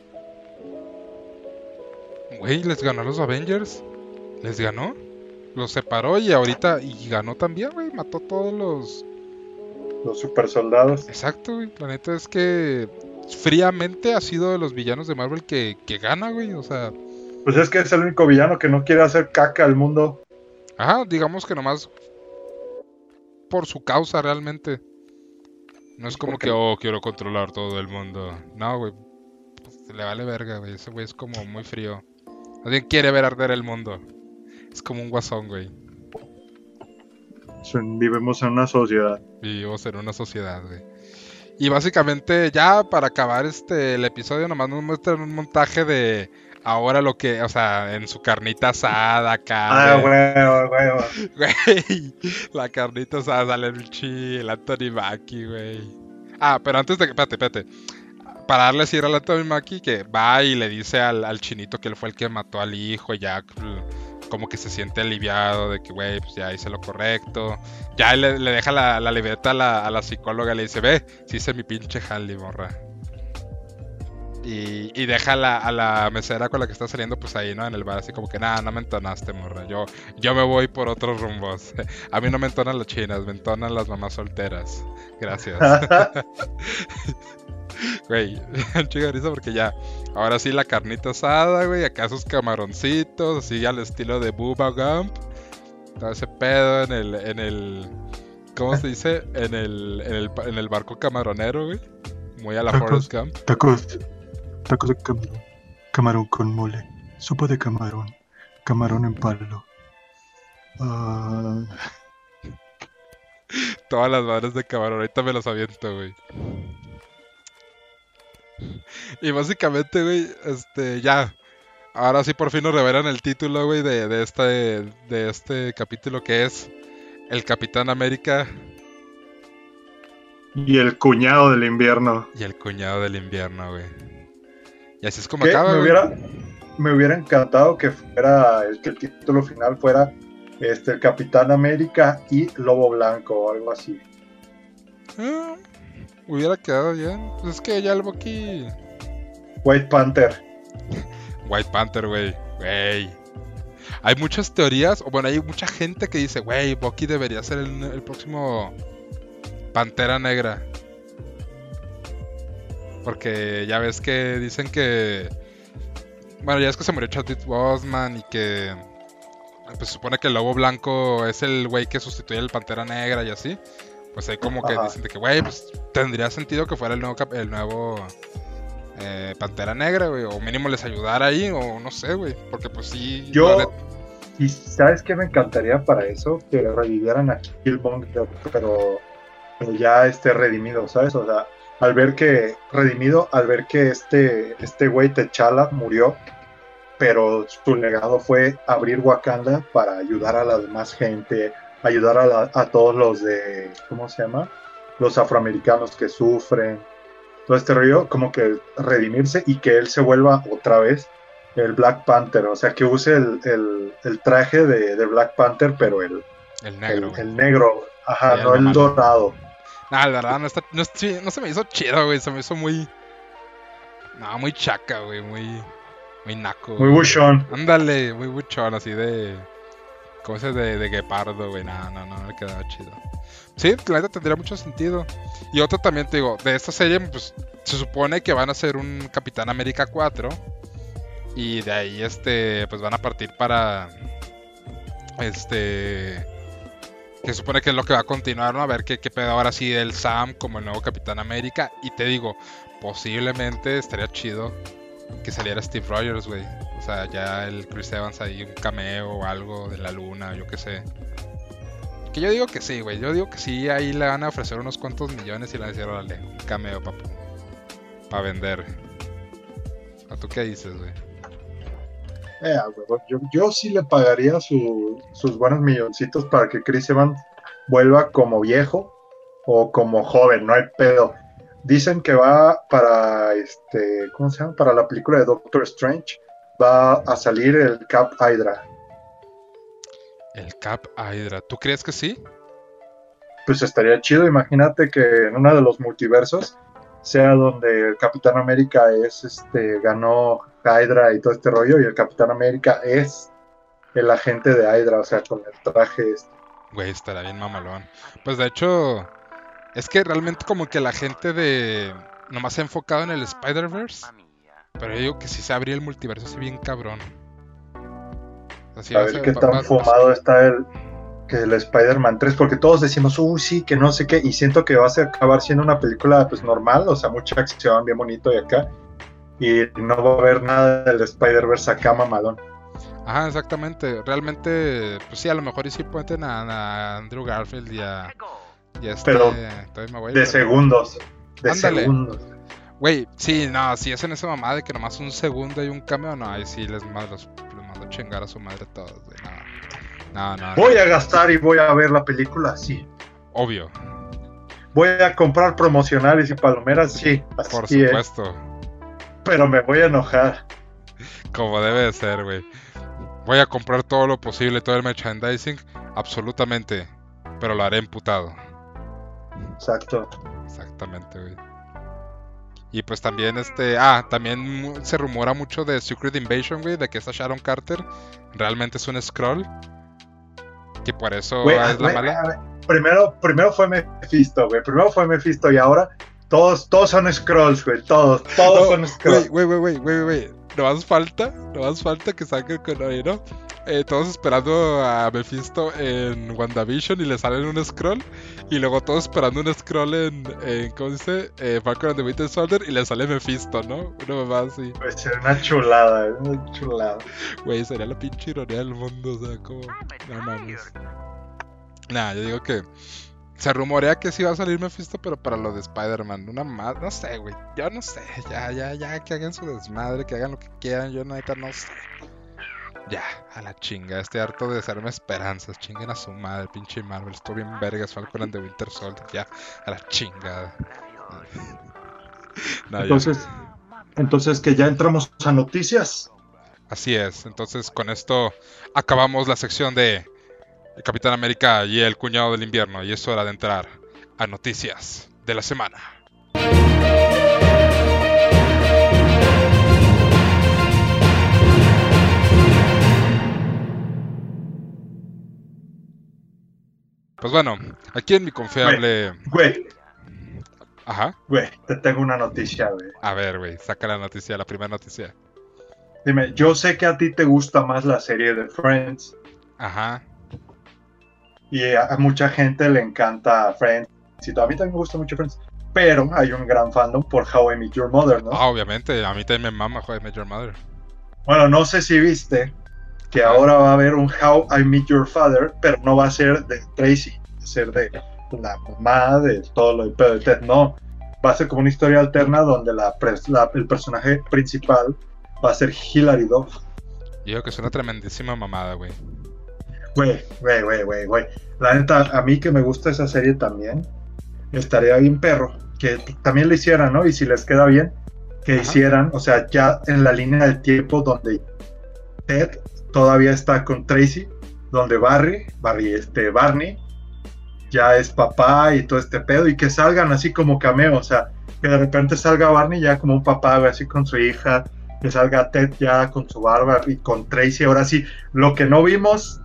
Güey, les ganó a los Avengers. Les ganó. Los separó y ahorita, y ganó también, güey. Mató todos los... Los super soldados. Exacto, güey. La neta es que fríamente ha sido de los villanos de Marvel que, que gana, güey. O sea, Pues es que es el único villano que no quiere hacer caca al mundo. Ajá, digamos que nomás por su causa realmente. No es como que, oh, quiero controlar todo el mundo. No, güey. pues, le vale verga, güey. Ese güey es como muy frío. Alguien quiere ver arder el mundo. Es como un guasón, güey. Vivimos en una sociedad. Vivimos en una sociedad, güey. Y básicamente, ya para acabar este el episodio, nomás nos muestran un montaje de ahora lo que, o sea, en su carnita asada acá. Ah, huevo, huevo. Güey, la carnita asada sale el chi, el Anthony Mackie, güey. Ah, pero antes de que, espérate, espérate. Para darle cierre al Anthony Mackie, que va y le dice al, al chinito que él fue el que mató al hijo, ya como que se siente aliviado de que, güey, pues ya hice lo correcto. Ya le, deja la, la libreta a la, a la psicóloga, le dice, ve, sí hice mi pinche jali, morra. Y, y deja la, a la mesera con la que está saliendo, pues ahí, ¿no? En el bar, así como que, nada, no me entonaste, morra. Yo, yo me voy por otros rumbos. A mí no me entonan las chinas, me entonan las mamás solteras. Gracias. Güey, de risa porque ya, ahora sí la carnita asada, güey, acá sus camaroncitos, así al estilo de Booba Gump. Todo ese pedo en el, en el, ¿cómo se dice? En el, en el, en el barco camaronero, güey. Muy a la Barco. Forrest Gump. Tacos. Tacos de camarón. Camarón con mole. Sopa de camarón. Camarón en palo. Ah, Todas las madres de camarón, ahorita me los aviento, güey. Y básicamente, güey, este, ya. Ahora sí por fin nos revelan el título, güey, de, de, este, de este capítulo que es El Capitán América Y el cuñado del invierno. Y el cuñado del invierno, güey. Y así es como Que acaba, me güey. hubiera, me hubiera encantado que fuera el, que el título final fuera este el Capitán América y Lobo Blanco o algo así. Ah, hubiera quedado bien. Pues es que ya el Bucky. White Panther. White Panther, güey. Güey. Hay muchas teorías, o bueno, hay mucha gente que dice, güey, Bucky debería ser el, el próximo Pantera Negra. Porque ya ves que dicen que... Bueno, ya es que se murió Chadwick Boseman y que... Pues se supone que el Lobo Blanco es el güey que sustituye al Pantera Negra y así. Pues hay como que Ajá. dicen de que, güey, pues tendría sentido que fuera el nuevo, el nuevo eh, Pantera Negra, güey. O mínimo les ayudara ahí, o no sé, güey. Porque pues sí... Yo, y sabes qué me encantaría para eso, que revivieran a Killmonger, pero, pero ya esté redimido, ¿sabes? O sea, al ver que, redimido, al ver que este, este güey T'Challa murió, pero su legado fue abrir Wakanda para ayudar a la demás gente, ayudar a, la- a todos los de, ¿cómo se llama? Los afroamericanos que sufren, todo este rollo, como que redimirse y que él se vuelva otra vez el Black Panther, o sea, que use el, el- el traje de, de Black Panther, pero el, El negro, el, negro, ajá, no el dorado. Nah, la verdad, no, está, no, no se me hizo chido, güey. Se me hizo muy. No, muy chaca, güey. Muy. Muy naco. Muy buchón. Ándale, muy buchón, así de. ¿Cómo se de, de guepardo, güey? No, no, no, me quedaba chido. Sí, la neta tendría mucho sentido. Y otro también, te digo, de esta serie, pues se supone que van a ser un Capitán América 4. Y de ahí, este, pues van a partir para. Este. Que supone que es lo que va a continuar, ¿no? A ver qué, qué pedo ahora sí del Sam como el nuevo Capitán América. Y te digo, posiblemente estaría chido que saliera Steve Rogers, güey. O sea, ya el Chris Evans ahí, un cameo o algo de la luna, yo qué sé. Que yo digo que sí, güey. Yo digo que sí, ahí le van a ofrecer unos cuantos millones y le van a decir, órale, un cameo, papu. Para vender. ¿A tú qué dices, güey? Eh, yo, yo sí le pagaría su- sus buenos milloncitos para que Chris Evans vuelva como viejo o como joven, no hay pedo. Dicen que va para este, ¿cómo se llama? Para la película de Doctor Strange va a salir el Cap Hydra. El Cap Hydra. ¿Tú crees que sí? Pues estaría chido, imagínate que en uno de los multiversos sea donde el Capitán América es este ganó Hydra y todo este rollo y el Capitán América es el agente de Hydra, o sea, con el traje este. Güey, estará bien mamalón. Pues de hecho, es que realmente como que la gente de... Nomás se ha enfocado en el Spider-Verse. Pero yo digo que si se abría el multiverso así bien cabrón. Así a ver qué tan fumado está el que el Spider-Man 3, porque todos decimos, uy, sí, que no sé qué, y siento que va a acabar siendo una película pues normal, o sea, mucha acción, bien bonito y acá, y no va a haber nada del Spider-Verse acá mamalón. Ajá, exactamente. Realmente, pues sí, a lo mejor y sí pueden a, a Andrew Garfield y a, y a este Pero Maguire, De pero- segundos, de Ándale. segundos. Güey, sí, no, si hacen esa mamada de que nomás un segundo y un cameo, no, ahí sí les mando, los, les mando a chingar a su madre todos, güey. No, no, no. Voy a gastar y voy a ver la película, sí. Obvio, Voy a comprar promocionales y palomeras, sí. Así por es. supuesto. Pero me voy a enojar. Como debe de ser, güey. Voy a comprar todo lo posible, todo el merchandising, absolutamente. Pero lo haré emputado. Exacto. Exactamente, güey. Y pues también este, ah, también se rumora mucho de Secret Invasion, güey, de que esta Sharon Carter realmente es un scroll. Que por eso Güey, es la güey, mala. ver, Primero, primero fue Mephisto, güey. Primero fue Mephisto y ahora todos, todos son scrolls, güey. Todos, todos son scrolls. Güey, güey, güey, güey, güey. No más falta, no más falta que saquen con ahí, ¿no? Eh, todos esperando a Mephisto en WandaVision y le salen un scroll. Y luego todos esperando un scroll en, en ¿cómo dice? Eh, Falcon and the Winter Soldier y le sale Mephisto, ¿no? Una mamá así. Pues sería una chulada, eh, una chulada. Güey, sería la pinche ironía del mundo, o sea, como... No mames. Nah, yo digo que... Se rumorea que sí va a salir Mephisto, pero para lo de Spider-Man. Una más, no sé, güey. Yo no sé. Ya, ya, ya, que hagan su desmadre, que hagan lo que quieran. Yo neta no sé. Ya, a la chinga, estoy harto de hacerme esperanzas. Chinguen a su madre, pinche Marvel. Estoy bien vergas, Falcon and the Winter Soldier. Ya, a la chingada. No, ya. Entonces, entonces que ya entramos a noticias. Así es, entonces con esto acabamos la sección de el Capitán América y el cuñado del invierno. Y es hora de entrar a noticias de la semana. Pues bueno, aquí en mi confiable. Güey, Ajá. güey, te tengo una noticia, güey. A ver, güey, saca la noticia, la primera noticia. Dime, yo sé que a ti te gusta más la serie de Friends Ajá. Y a, a mucha gente le encanta Friends. Sí, a mí también me gusta mucho Friends. Pero hay un gran fandom por How I Met Your Mother, ¿no? Ah, obviamente, a mí también me mama Joder Major Mother. Bueno, no sé si viste que Ajá. ahora va a haber un How I Met Your Father, pero no va a ser de Tracy, va a ser de la mamá, de todo lo de pedo de Ted. No, va a ser como una historia alterna donde la, la- el personaje principal va a ser Hilary Duff. Yo que es una tremendísima mamada, güey. Güey, güey, güey, güey, güey. La neta, a mí que me gusta esa serie también, estaría bien perro que también le hicieran, ¿no? Y si les queda bien, que Ajá. hicieran, o sea, ya en la línea del tiempo donde Ted todavía está con Tracy, donde Barry, Barry, este, Barney, ya es papá y todo este pedo, y que salgan así como cameo, o sea, que de repente salga Barney ya como un papá, así con su hija, que salga Ted ya con su barba y con Tracy, ahora sí, lo que no vimos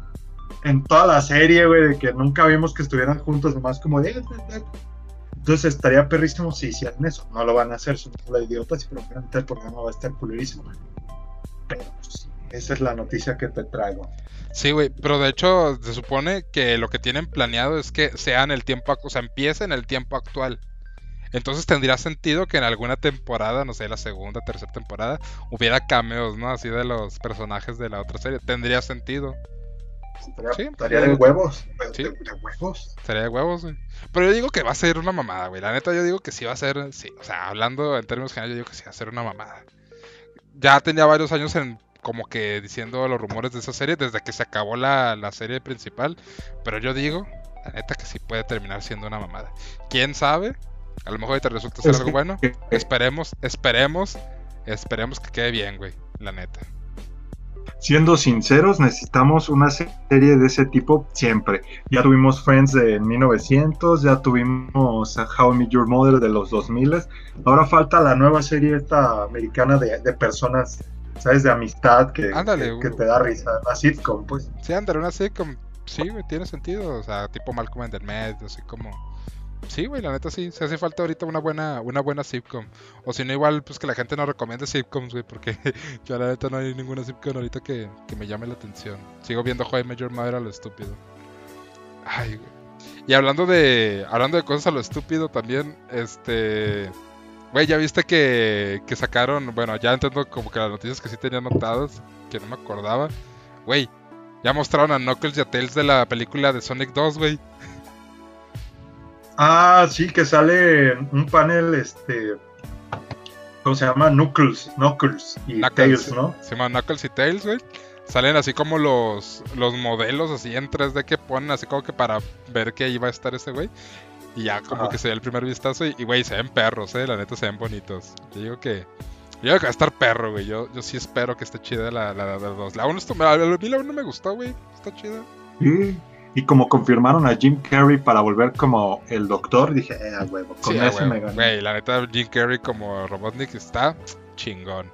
en toda la serie, güey, de que nunca vimos que estuvieran juntos, nomás como de... "Eh, eh, eh". Entonces estaría perrísimo si hicieran eso. No lo van a hacer, son la idiotas y probablemente el programa va a estar culerísimo. Pero pues, esa es la noticia que te traigo. Sí, güey, pero de hecho se supone que lo que tienen planeado es que sea en el tiempo, o sea, empiece en el tiempo actual. Entonces tendría sentido que en alguna temporada, no sé, la segunda, tercera temporada, hubiera cameos, ¿no? Así de los personajes de la otra serie. Tendría sentido. Estaría, Sí, estaría sí. de huevos. Sí. De, de huevos. Sería de huevos, güey. Pero yo digo que va a ser una mamada, güey. La neta, yo digo que sí va a ser, sí. O sea, hablando en términos generales, yo digo que sí va a ser una mamada. Ya tenía varios años en como que diciendo los rumores de esa serie desde que se acabó la, la serie principal. Pero yo digo, la neta, que sí puede terminar siendo una mamada. ¿Quién sabe? A lo mejor te resulta ser algo bueno. Esperemos, esperemos, esperemos que quede bien, güey. La neta. Siendo sinceros, necesitamos una serie de ese tipo siempre. Ya tuvimos Friends de 1900, ya tuvimos a How I Met Your Mother de los 2000. Ahora falta la nueva serie esta americana de, de personas, ¿sabes? De amistad que, Ándale, que, te da risa. La sitcom, pues. Sí, Ander, una sitcom. Sí, tiene sentido. O sea, tipo Malcolm in the Med, así como. Sí, güey, la neta sí. Se hace falta ahorita una buena, una buena sitcom. O si no, igual, pues que la gente nos recomiende sitcoms, güey, porque yo la neta no hay ninguna sitcom ahorita que, que me llame la atención. Sigo viendo Joy Major Mother a lo estúpido. Ay, güey. Y hablando de. Hablando de cosas a lo estúpido también, este. Güey, ya viste que, que sacaron. Bueno, ya entiendo como que las noticias que sí tenía anotadas, que no me acordaba. Güey, ya mostraron a Knuckles y a Tails de la película de Sonic 2, güey. Ah, sí, que sale un panel, este. ¿Cómo se llama? Knuckles, Knuckles y Knuckles. Tails, ¿no? Se llama Knuckles y Tails, güey. Salen así como los, los modelos así en 3D que ponen así como que para ver que ahí va a estar ese güey. Y ya como Ajá. que se ve el primer vistazo y, güey, se ven perros, eh. La neta se ven bonitos. Yo digo que... Yo digo que va a estar perro, güey. Yo, yo sí espero que esté chida la 2. La, la, dos. la 1 a mí la 1 me gustó, güey. Está chida. Sí. Y como confirmaron a Jim Carrey para volver como el doctor, dije, eh, a huevo, con Sí, huevo. me gané. Güey, la neta, Jim Carrey como Robotnik está chingón.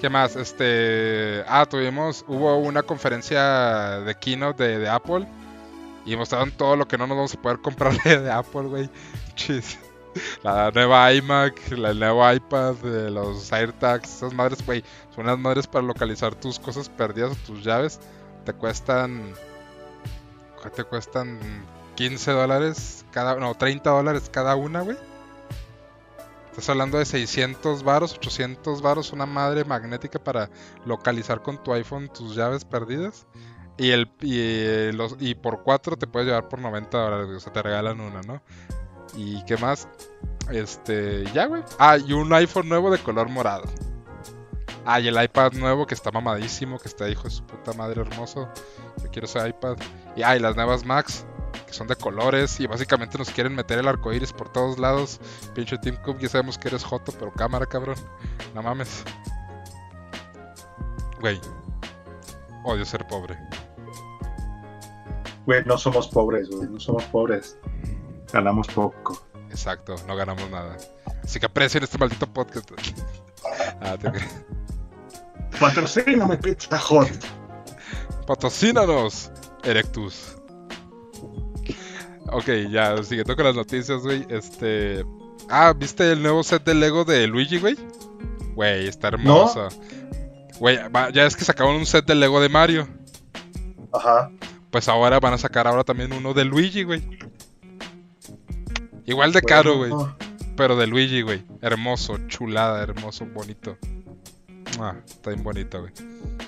¿Qué más? Este. Ah, tuvimos. Hubo una conferencia de keynote de, de Apple. Y mostraron todo lo que no nos vamos a poder comprar de, de Apple, güey. Chis. La nueva iMac, la el nuevo iPad, eh, los AirTags, esas madres, güey. Son unas madres para localizar tus cosas perdidas o tus llaves. Te cuestan. ¿Qué te cuestan? 15 dólares cada. No, 30 dólares cada una, güey. Estás hablando de 600 varos, 800 varos, una madre magnética para localizar con tu iPhone tus llaves perdidas. Y el y, los, y por 4 te puedes llevar por 90 dólares, o sea, te regalan una, ¿no? ¿Y qué más? Este, ya, güey. Ah, y un iPhone nuevo de color morado. Ah, y el iPad nuevo que está mamadísimo, que está hijo de su puta madre hermoso. Yo quiero ese iPad. Y ah, y las nuevas Macs, que son de colores y básicamente nos quieren meter el arco iris por todos lados. Pinche Team Cook, ya sabemos que eres Joto, pero cámara, cabrón. No mames. Güey. Odio ser pobre. Güey, no somos pobres, güey. No somos pobres. Ganamos poco. Exacto, no ganamos nada. Así que aprecien este maldito podcast. ah, te... Patrocíname Pizza Hot. Patrocínanos, Erectus. Ok, ya, siguiendo con las noticias, güey. Este. Ah, ¿viste el nuevo set de Lego de Luigi, güey? Güey, está hermoso. Güey, ya es que sacaron un set de Lego de Mario. Ajá. Pues ahora van a sacar ahora también uno de Luigi, güey. Igual de caro, güey. Pero de Luigi, güey. Hermoso, chulada, hermoso, bonito. Ah, está bien bonito, güey.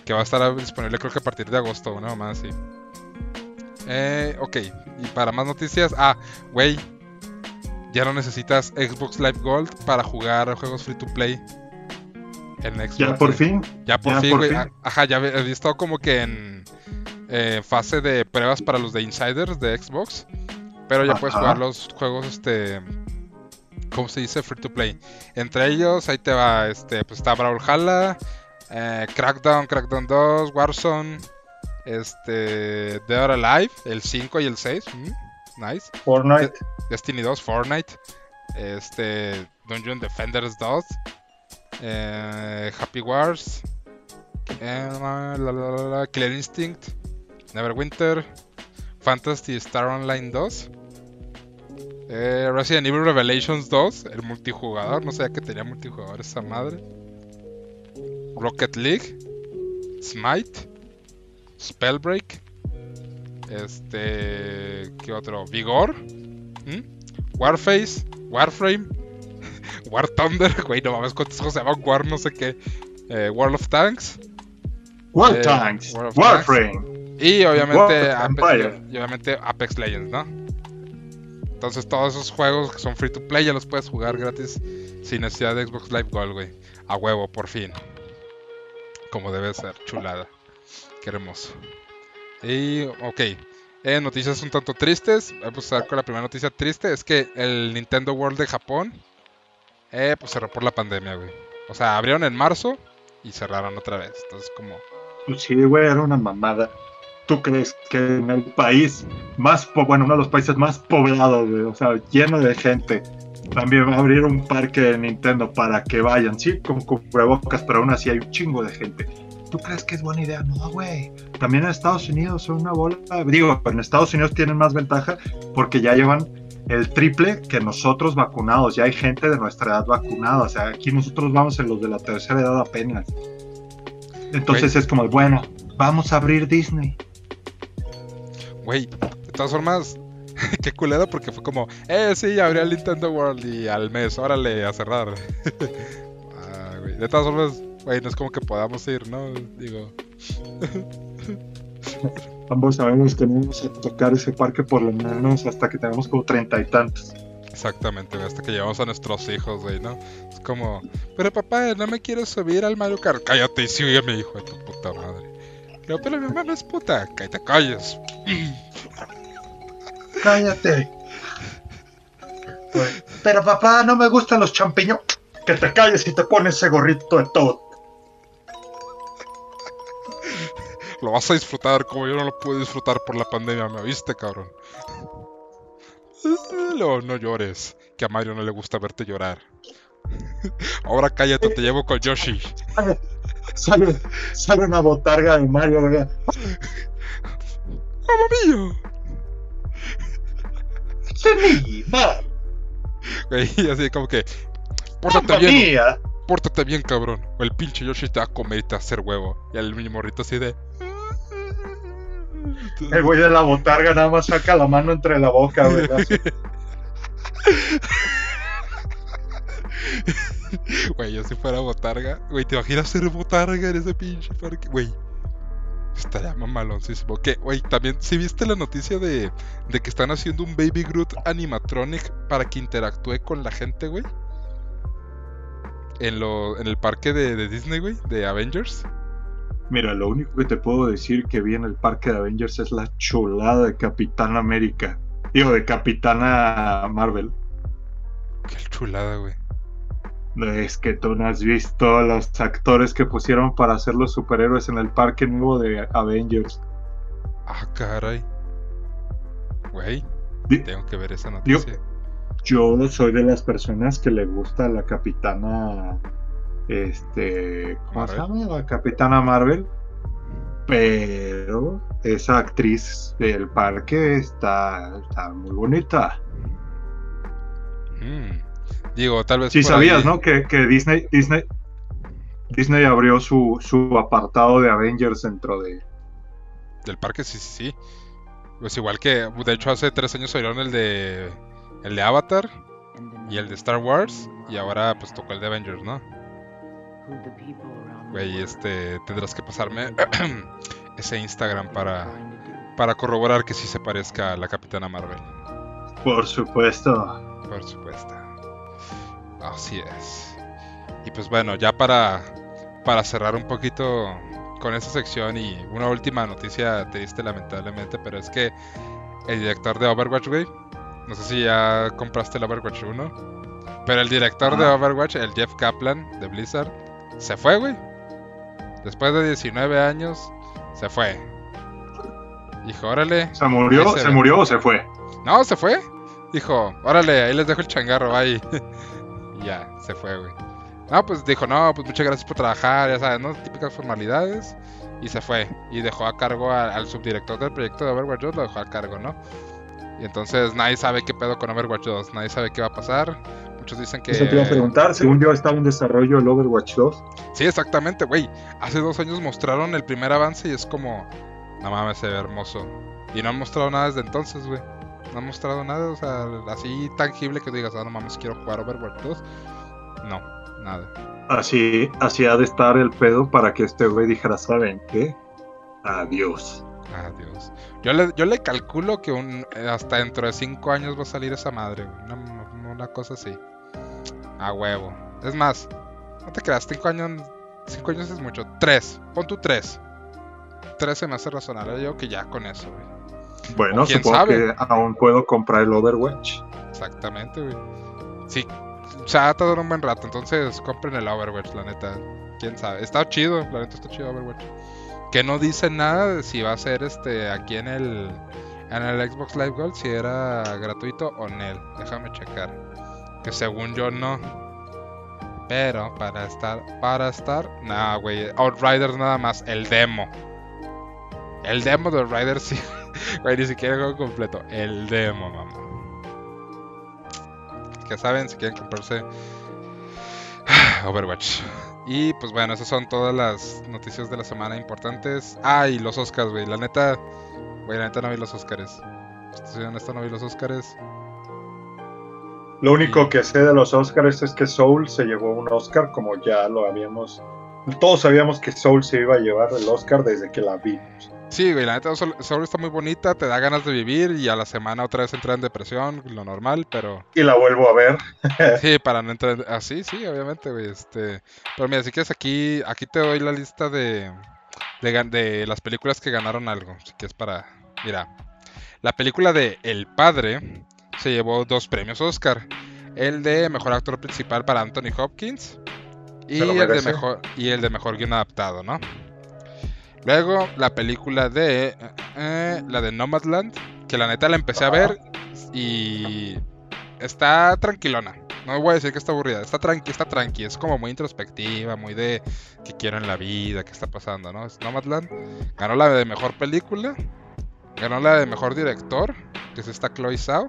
Que va a estar disponible creo que a partir de agosto, una más así. Eh, ok, y para más noticias. Ah, güey. Ya no necesitas Xbox Live Gold para jugar juegos free to play. En Xbox. Ya por fin. Ya por ya fin, güey. fin. A- Ajá, ya había estado como que en eh, fase de pruebas para los de Insiders de Xbox. Pero ya puedes jugar los juegos, este. ¿Cómo se dice? Free to play. Entre ellos, ahí te va, este, pues está Brawlhalla, eh, Crackdown, Crackdown 2, Warzone, este, Dead or Alive, el 5 y el 6. mm, nice. Fortnite. Destiny 2, Fortnite, este, Dungeon Defenders 2, eh, Happy Wars, eh, la, la, la, la, Killer Instinct, Neverwinter, Fantasy Star Online 2, eh, Resident Evil Revelations 2, el multijugador, no sabía que tenía multijugador esa madre, Rocket League, Smite, Spellbreak, este, ¿qué otro? Vigor. ¿Mm? Warface, Warframe, War Thunder, güey, no mames, ¿cuántos juegos se llaman War no sé qué? Eh, World of Tanks. War eh, Tanks. War of Warframe. Y obviamente, War Apex, y obviamente Apex Legends, ¿no? Entonces todos esos juegos que son free to play ya los puedes jugar gratis sin necesidad de Xbox Live Gold, güey. A huevo, por fin. Como debe ser, chulada. Qué hermoso. Y, ok. Eh, noticias un tanto tristes. Voy a empezar con la primera noticia triste. Es que el Nintendo World de Japón, eh, pues cerró por la pandemia, güey. O sea, abrieron en marzo y cerraron otra vez. Entonces, como... Pues sí, güey, era una mamada. ¿Tú crees que en el país más, bueno, uno de los países más poblados, güey, o sea, lleno de gente, también va a abrir un parque de Nintendo para que vayan, sí, con cubrebocas, pero aún así hay un chingo de gente. ¿Tú crees que es buena idea? No, güey. También en Estados Unidos son una bola. Digo, en Estados Unidos tienen más ventaja porque ya llevan el triple que nosotros vacunados. Ya hay gente de nuestra edad vacunada. O sea, aquí nosotros vamos en los de la tercera edad apenas. Entonces es como, bueno, vamos a abrir Disney. Güey, de todas formas, qué culero porque fue como, eh, sí, abrí el Nintendo World y al mes, órale, a cerrar. Ah, güey. De todas formas, güey, no es como que podamos ir, ¿no? Digo, Ambos sabemos que no vamos a tocar ese parque por lo menos hasta que tengamos como treinta y tantos. exactamente, güey, hasta que llevamos a nuestros hijos, güey, ¿no? Es como, pero papá, no me quiero subir al Mario Kart. Cállate y sígueme, hijo de tu puta madre. No, pero mi mamá no es puta, cállate, calles. Cállate. Pero papá, no me gustan los champiñones. Que te calles y te pones ese gorrito de todo. Lo vas a disfrutar como yo no lo pude disfrutar por la pandemia, ¿me oíste, cabrón? No, no llores, que a Mario no le gusta verte llorar. Ahora cállate, te llevo con Yoshi. Sale, sale una botarga de Mario, ¿verdad? ¡Mamma mío! ¡Semilla! Güey, así como que. Pórtate ¡Mamma bien, mía! pórtate bien, cabrón. O el pinche Yoshi te va a comer y te va a hacer huevo. Y el mini morrito así de. El güey de la botarga nada más saca la mano entre la boca, ¿verdad? Güey, yo si fuera botarga. Güey, ¿te imaginas ser botarga en ese pinche parque? Güey. Estaría mamaloncísimo. Que, güey, también, si viste la noticia de, de que están haciendo un Baby Groot animatronic para que interactúe con la gente, güey? en, lo, en el parque de, de Disney, güey, de Avengers. Mira, lo único que te puedo decir que vi en el parque de Avengers es la chulada de Capitán América. Digo, de Capitana Marvel. Qué chulada, güey. Es que tú no has visto los actores que pusieron para ser los superhéroes en el parque nuevo de Avengers. Ah, caray. Güey, tengo que ver esa noticia. Yo soy de las personas que le gusta la capitana. Este. ¿Cómo se llama? La capitana Marvel. Pero esa actriz del parque está, está muy bonita. Mm. Digo, tal vez. Sí, sabías, ahí- ¿no? Que, que Disney, Disney. Disney abrió su, su apartado de Avengers dentro de. Del parque, sí, sí, sí. Pues igual que, de hecho, hace tres años salieron el de. El de Avatar y el de Star Wars. Y ahora, pues tocó el de Avengers, ¿no? Güey, este. Tendrás que pasarme ese Instagram para. Para corroborar que sí se parezca a la Capitana Marvel. Por supuesto. Por supuesto. Así es. Y pues bueno, ya para, para cerrar un poquito con esta sección y una última noticia triste lamentablemente, pero es que el director de Overwatch, güey, no sé si ya compraste el Overwatch 1, pero el director de. Overwatch, el Jeff Kaplan de Blizzard, se fue, güey. Después de 19 años, se fue. Dijo, órale, ¿Se murió? Ahí se ¿Se ve. murió o se fue? no, se fue. Dijo, órale, ahí les dejo el changarro, bye. ya, se fue, güey. No, pues dijo, no, pues muchas gracias por trabajar, ya sabes, ¿no? Típicas formalidades. Y se fue. Y dejó a cargo a- al subdirector del proyecto de Overwatch 2, lo dejó a cargo, ¿no? Y entonces nadie sabe qué pedo con Overwatch 2, nadie sabe qué va a pasar. Muchos dicen que... Eso te iba a preguntar. Según yo, estaba en desarrollo el Overwatch 2. Sí, exactamente, güey. Hace dos años mostraron el primer avance y es como, no mames, se ve hermoso. Y no han mostrado nada desde entonces, güey. No han mostrado nada, o sea, así tangible que digas, ah, no mames, quiero jugar Overwatch 2. No, nada. Así, así ha de estar el pedo para que este güey dijera, ¿saben qué? Adiós. Adiós. Yo le, yo le calculo que un, hasta dentro de cinco años va a salir esa madre, güey. Una, una cosa así. A huevo. Es más, no te creas, cinco años, cinco años es mucho. Tres, pon tú tres. Tres se me hace razonable. Yo que ya con eso, güey. Bueno, ¿O quién supongo sabe? que aún puedo comprar el Overwatch. Exactamente, güey. Sí, o sea, tardar un buen rato, entonces compren el Overwatch, la neta. Quién sabe. Está chido, la neta está chido Overwatch. Que no dice nada de si va a ser este aquí en el en el Xbox Live Gold si era gratuito o no. Déjame checar. Que según yo no. Pero para estar para estar, nah, güey, Outriders nada más, el demo. El demo de Outriders sí. Güey, ni siquiera el juego completo, el demo, mamá que saben si quieren comprarse Overwatch. Y pues bueno, esas son todas las noticias de la semana importantes. Ah, y los Oscars, güey. La neta, güey, la neta no vi los Oscars. Estoy honesto, no vi los Oscars. Lo único que sé de los Oscars es que Soul se llevó un Oscar, como ya lo habíamos. Todos sabíamos que Soul se iba a llevar el Oscar desde que la vimos. Sí, güey, la neta Soul está muy bonita, te da ganas de vivir y a la semana otra vez entrar en depresión, lo normal, pero Y la vuelvo a ver. sí, para no entrar en... Así, sí, obviamente, güey, este... Pero mira, si quieres aquí, aquí te doy la lista de, de, las películas que ganaron algo, si quieres para... Mira, la película de El Padre se llevó dos premios Oscar. El de Mejor Actor Principal para Anthony Hopkins y el, de mejor, y el de Mejor Guion Adaptado, ¿no? Luego, la película de... eh, la de Nomadland, que la neta la empecé a ver y está tranquilona. No voy a decir que está aburrida, está tranqui, está tranqui, es como muy introspectiva, muy de qué quiero en la vida, qué está pasando, ¿no? Es Nomadland ganó la de mejor película, ganó la de mejor director, que es esta Chloe Zhao,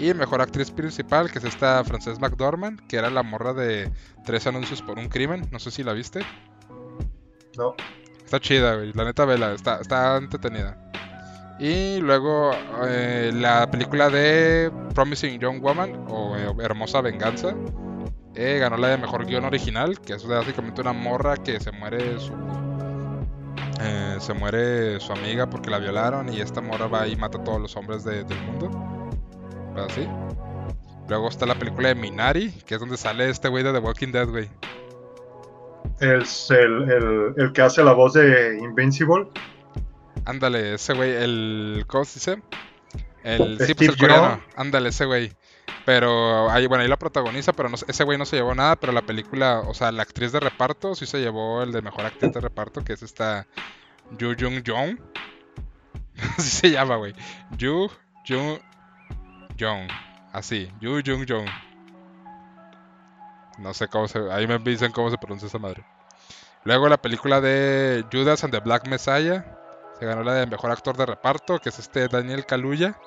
y mejor actriz principal, que es esta Frances McDormand, que era la morra de Tres anuncios por un crimen, no sé si la viste. No. Está chida, güey. La neta, vela. Está, está entretenida. Y luego eh, la película de Promising Young Woman o eh, Hermosa Venganza. eh, ganó la de mejor guion original, que es básicamente una morra que se muere su. se muere su amiga porque la violaron y esta morra va y mata a todos los hombres de- del mundo. Así. Luego está la película de Minari, que es donde sale este güey de The Walking Dead, güey. Es el, el, el que hace la voz de Invincible. Ándale, ese güey, el. ¿Cómo se dice? El. Sí, pues el coreano. Ándale, ese güey. Pero ahí, bueno, ahí la protagoniza, pero no, ese güey no se llevó nada, pero la película, o sea, la actriz de reparto sí se llevó el de mejor actriz de reparto, que es esta Yu Jung Jong. Así se llama, güey. Yu Jung Jong. Así, Yu Jung Jong. No sé cómo se... Ahí me dicen cómo se pronuncia esa madre. Luego la película de Judas and the Black Messiah. Se ganó la de mejor actor de reparto, que es este Daniel Kaluuya.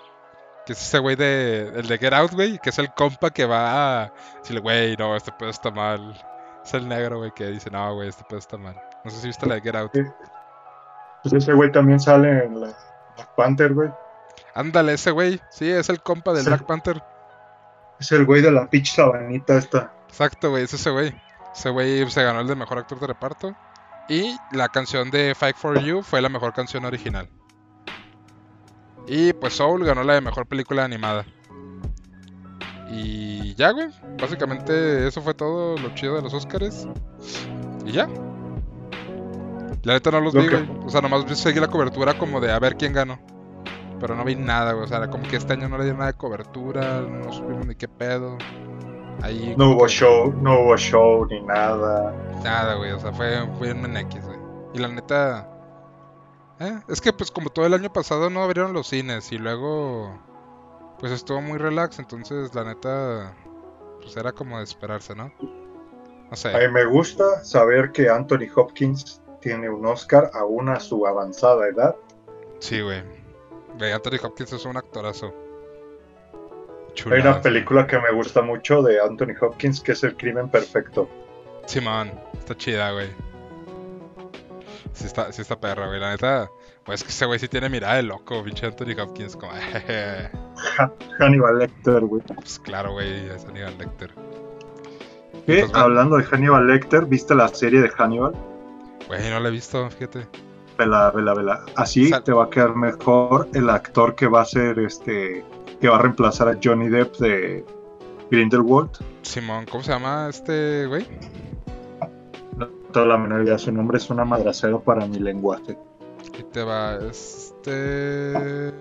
Que es ese güey de. El de Get Out, güey. Que es el compa que va a decirle, güey, no, este pedo está mal. Es el negro, güey, que dice, no, güey, este pedo está mal. No sé si viste la de Get Out. Pues ese güey también sale en la Black Panther, güey. Ándale, ese güey. Sí, es el compa del. Black Panther. Es el güey de la pitch sabanita esta. Exacto, güey, es ese güey. Ese güey se ganó el de mejor actor de reparto. Y la canción de Fight for You fue la mejor canción original. Y pues Soul ganó la de mejor película animada. Y ya, güey. Básicamente eso fue todo lo chido de los Oscars. Y ya. La neta no los vi, güey. O sea, nomás seguí la cobertura como de a ver quién ganó. Pero no vi nada, güey. O sea, como que este año no le dieron nada de cobertura. No supimos ni qué pedo. Ahí No hubo show, no hubo show ni nada. Nada, güey, o sea, fue, fue un X, güey. Y la neta. eh, es que, pues, como todo el año pasado no abrieron los cines y luego. Pues estuvo muy relax, entonces, la neta. Pues era como de esperarse, ¿no? No A sé. mí me gusta saber que Anthony Hopkins tiene un Oscar aún a su avanzada edad. Sí, güey. Güey, Anthony Hopkins es un actorazo. Hay una película que me gusta mucho de Anthony Hopkins que es El crimen perfecto. Simón, está chida, güey. Sí está, sí está perra, güey. La neta, pues es que ese güey sí tiene mirada de loco, pinche Anthony Hopkins. Como. Hannibal Lecter, güey. Pues claro, güey, es Aníbal Lecter. Bueno. hablando de Hannibal Lecter, ¿viste la serie de Hannibal? Güey, no lo he visto, fíjate. Vela, vela, vela. Así Sal- te va a quedar mejor el actor que va a ser este. Que va a reemplazar a Johnny Depp de Grindelwald. Simón, ¿cómo se llama este güey? No tengo la menor idea, su nombre es una madracera para mi lenguaje. Aquí te va, este...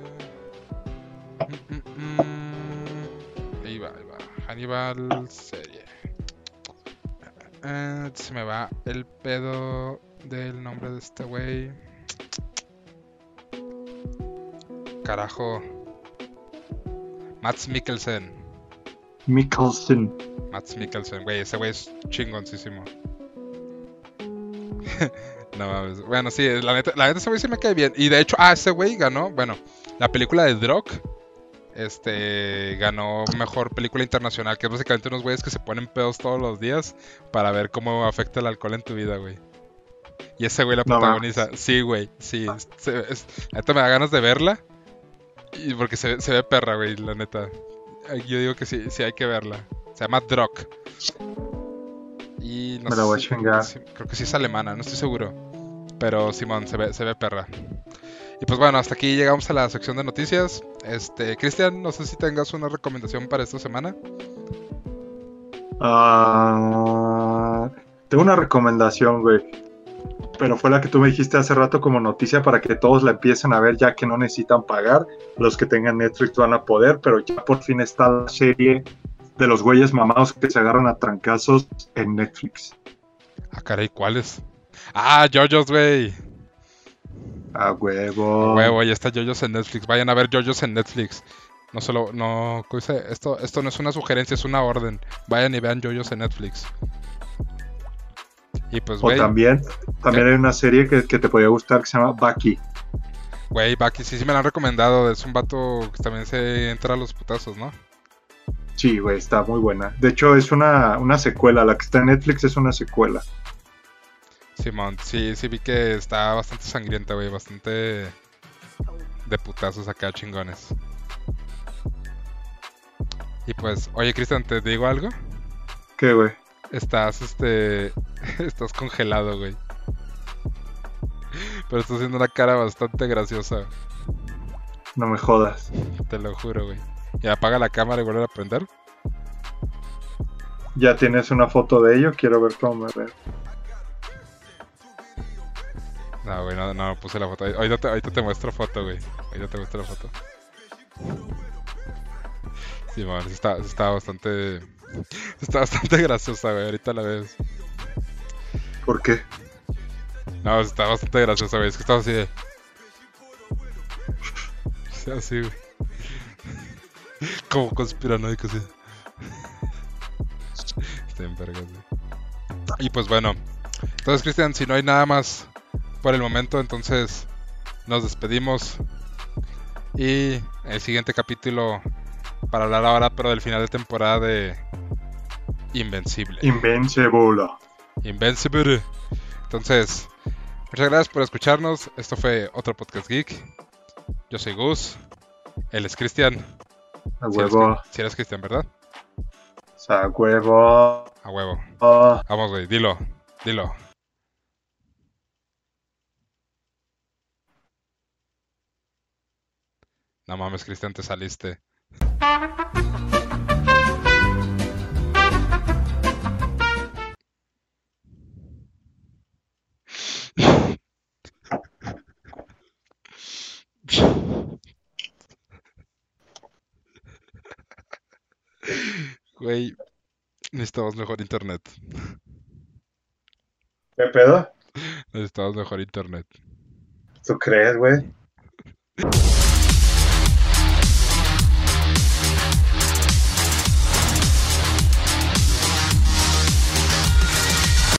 Mm, mm, mm. Ahí va, ahí va. Hannibal serie. Eh, se me va el pedo del nombre de este güey. Carajo. Mats Mikkelsen. Mikkelsen. Mats Mikkelsen, güey, ese güey es chingoncísimo. no mames. Bueno, sí, la neta, la neta ese güey sí me cae bien. Y de hecho, ah, ese güey ganó, bueno, la película de Drock. Este ganó mejor película internacional, que es básicamente unos güeyes que se ponen pedos todos los días para ver cómo afecta el alcohol en tu vida, güey. Y ese güey la No protagoniza. Sí, güey, sí. es- la neta me da ganas de verla. Y porque se, se ve perra, güey, la neta. Yo digo que sí, sí hay que verla. Se llama Drock. Y no Me sé la voy a si- chingar. si- creo que sí es alemana, no estoy seguro. Pero Simón, se ve, se ve perra. Y pues bueno, hasta aquí llegamos a la sección de noticias. Este, Cristian, no sé si tengas una recomendación para esta semana. Ah, tengo una recomendación, güey. Pero fue la que tú me dijiste hace rato como noticia para que todos la empiecen a ver ya que no necesitan pagar. Los que tengan Netflix van a poder, pero ya por fin está la serie de los güeyes mamados que se agarran a trancazos en Netflix. Ah, caray, ¿cuáles? Ah, JoJo's, güey. A huevo. Huevo, ya está JoJo's en Netflix. Vayan a ver JoJo's en Netflix. No solo, no, esto, esto no es una sugerencia, es una orden. Vayan y vean JoJo's en Netflix. Y pues, O güey, también, también hay una serie que, que te podría gustar que se llama Bucky. güey, Baki, sí, sí me la han recomendado. Es un vato que también se entra a los putazos, ¿no? Sí, güey, está muy buena. De hecho, es una, una secuela. La que está en Netflix es una secuela. Simón, sí, sí vi que está bastante sangrienta, güey, bastante de putazos acá chingones. Y pues, oye, Cristian, ¿te digo algo? ¿Qué, güey? Estás, este, estás congelado, güey. Pero estás haciendo una cara bastante graciosa, No me jodas. te lo juro, güey. Y apaga la cámara y vuelve a prender. Ya tienes una foto de ello, quiero ver cómo me veo. No, güey, no, no puse la foto. Ahorita te, ahorita te muestro foto, güey. Ahorita te muestro la foto. Sí, man, sí está, sí está bastante. Está bastante graciosa, güey. Ahorita la ves. ¿Por qué? No, está bastante graciosa, güey. Es que estaba así de. Sí, así, güey. Como conspiranoico, sí. Está en vergas, güey. Y pues bueno. Entonces, Cristian, si no hay nada más por el momento, entonces nos despedimos. Y el siguiente capítulo para hablar ahora, pero del final de temporada de Invencible. Invencible. Invincible. Entonces, muchas gracias por escucharnos. Esto fue otro podcast geek. Yo soy Gus. Él es Cristian. A Si eres, huevo. Si eres Cristian, ¿verdad? A huevo. A huevo. Vamos, güey, dilo. Dilo. No mames, Cristian, te saliste. Güey, necesitamos mejor internet. ¿Qué pedo? Necesitamos mejor internet. ¿Tú crees, güey?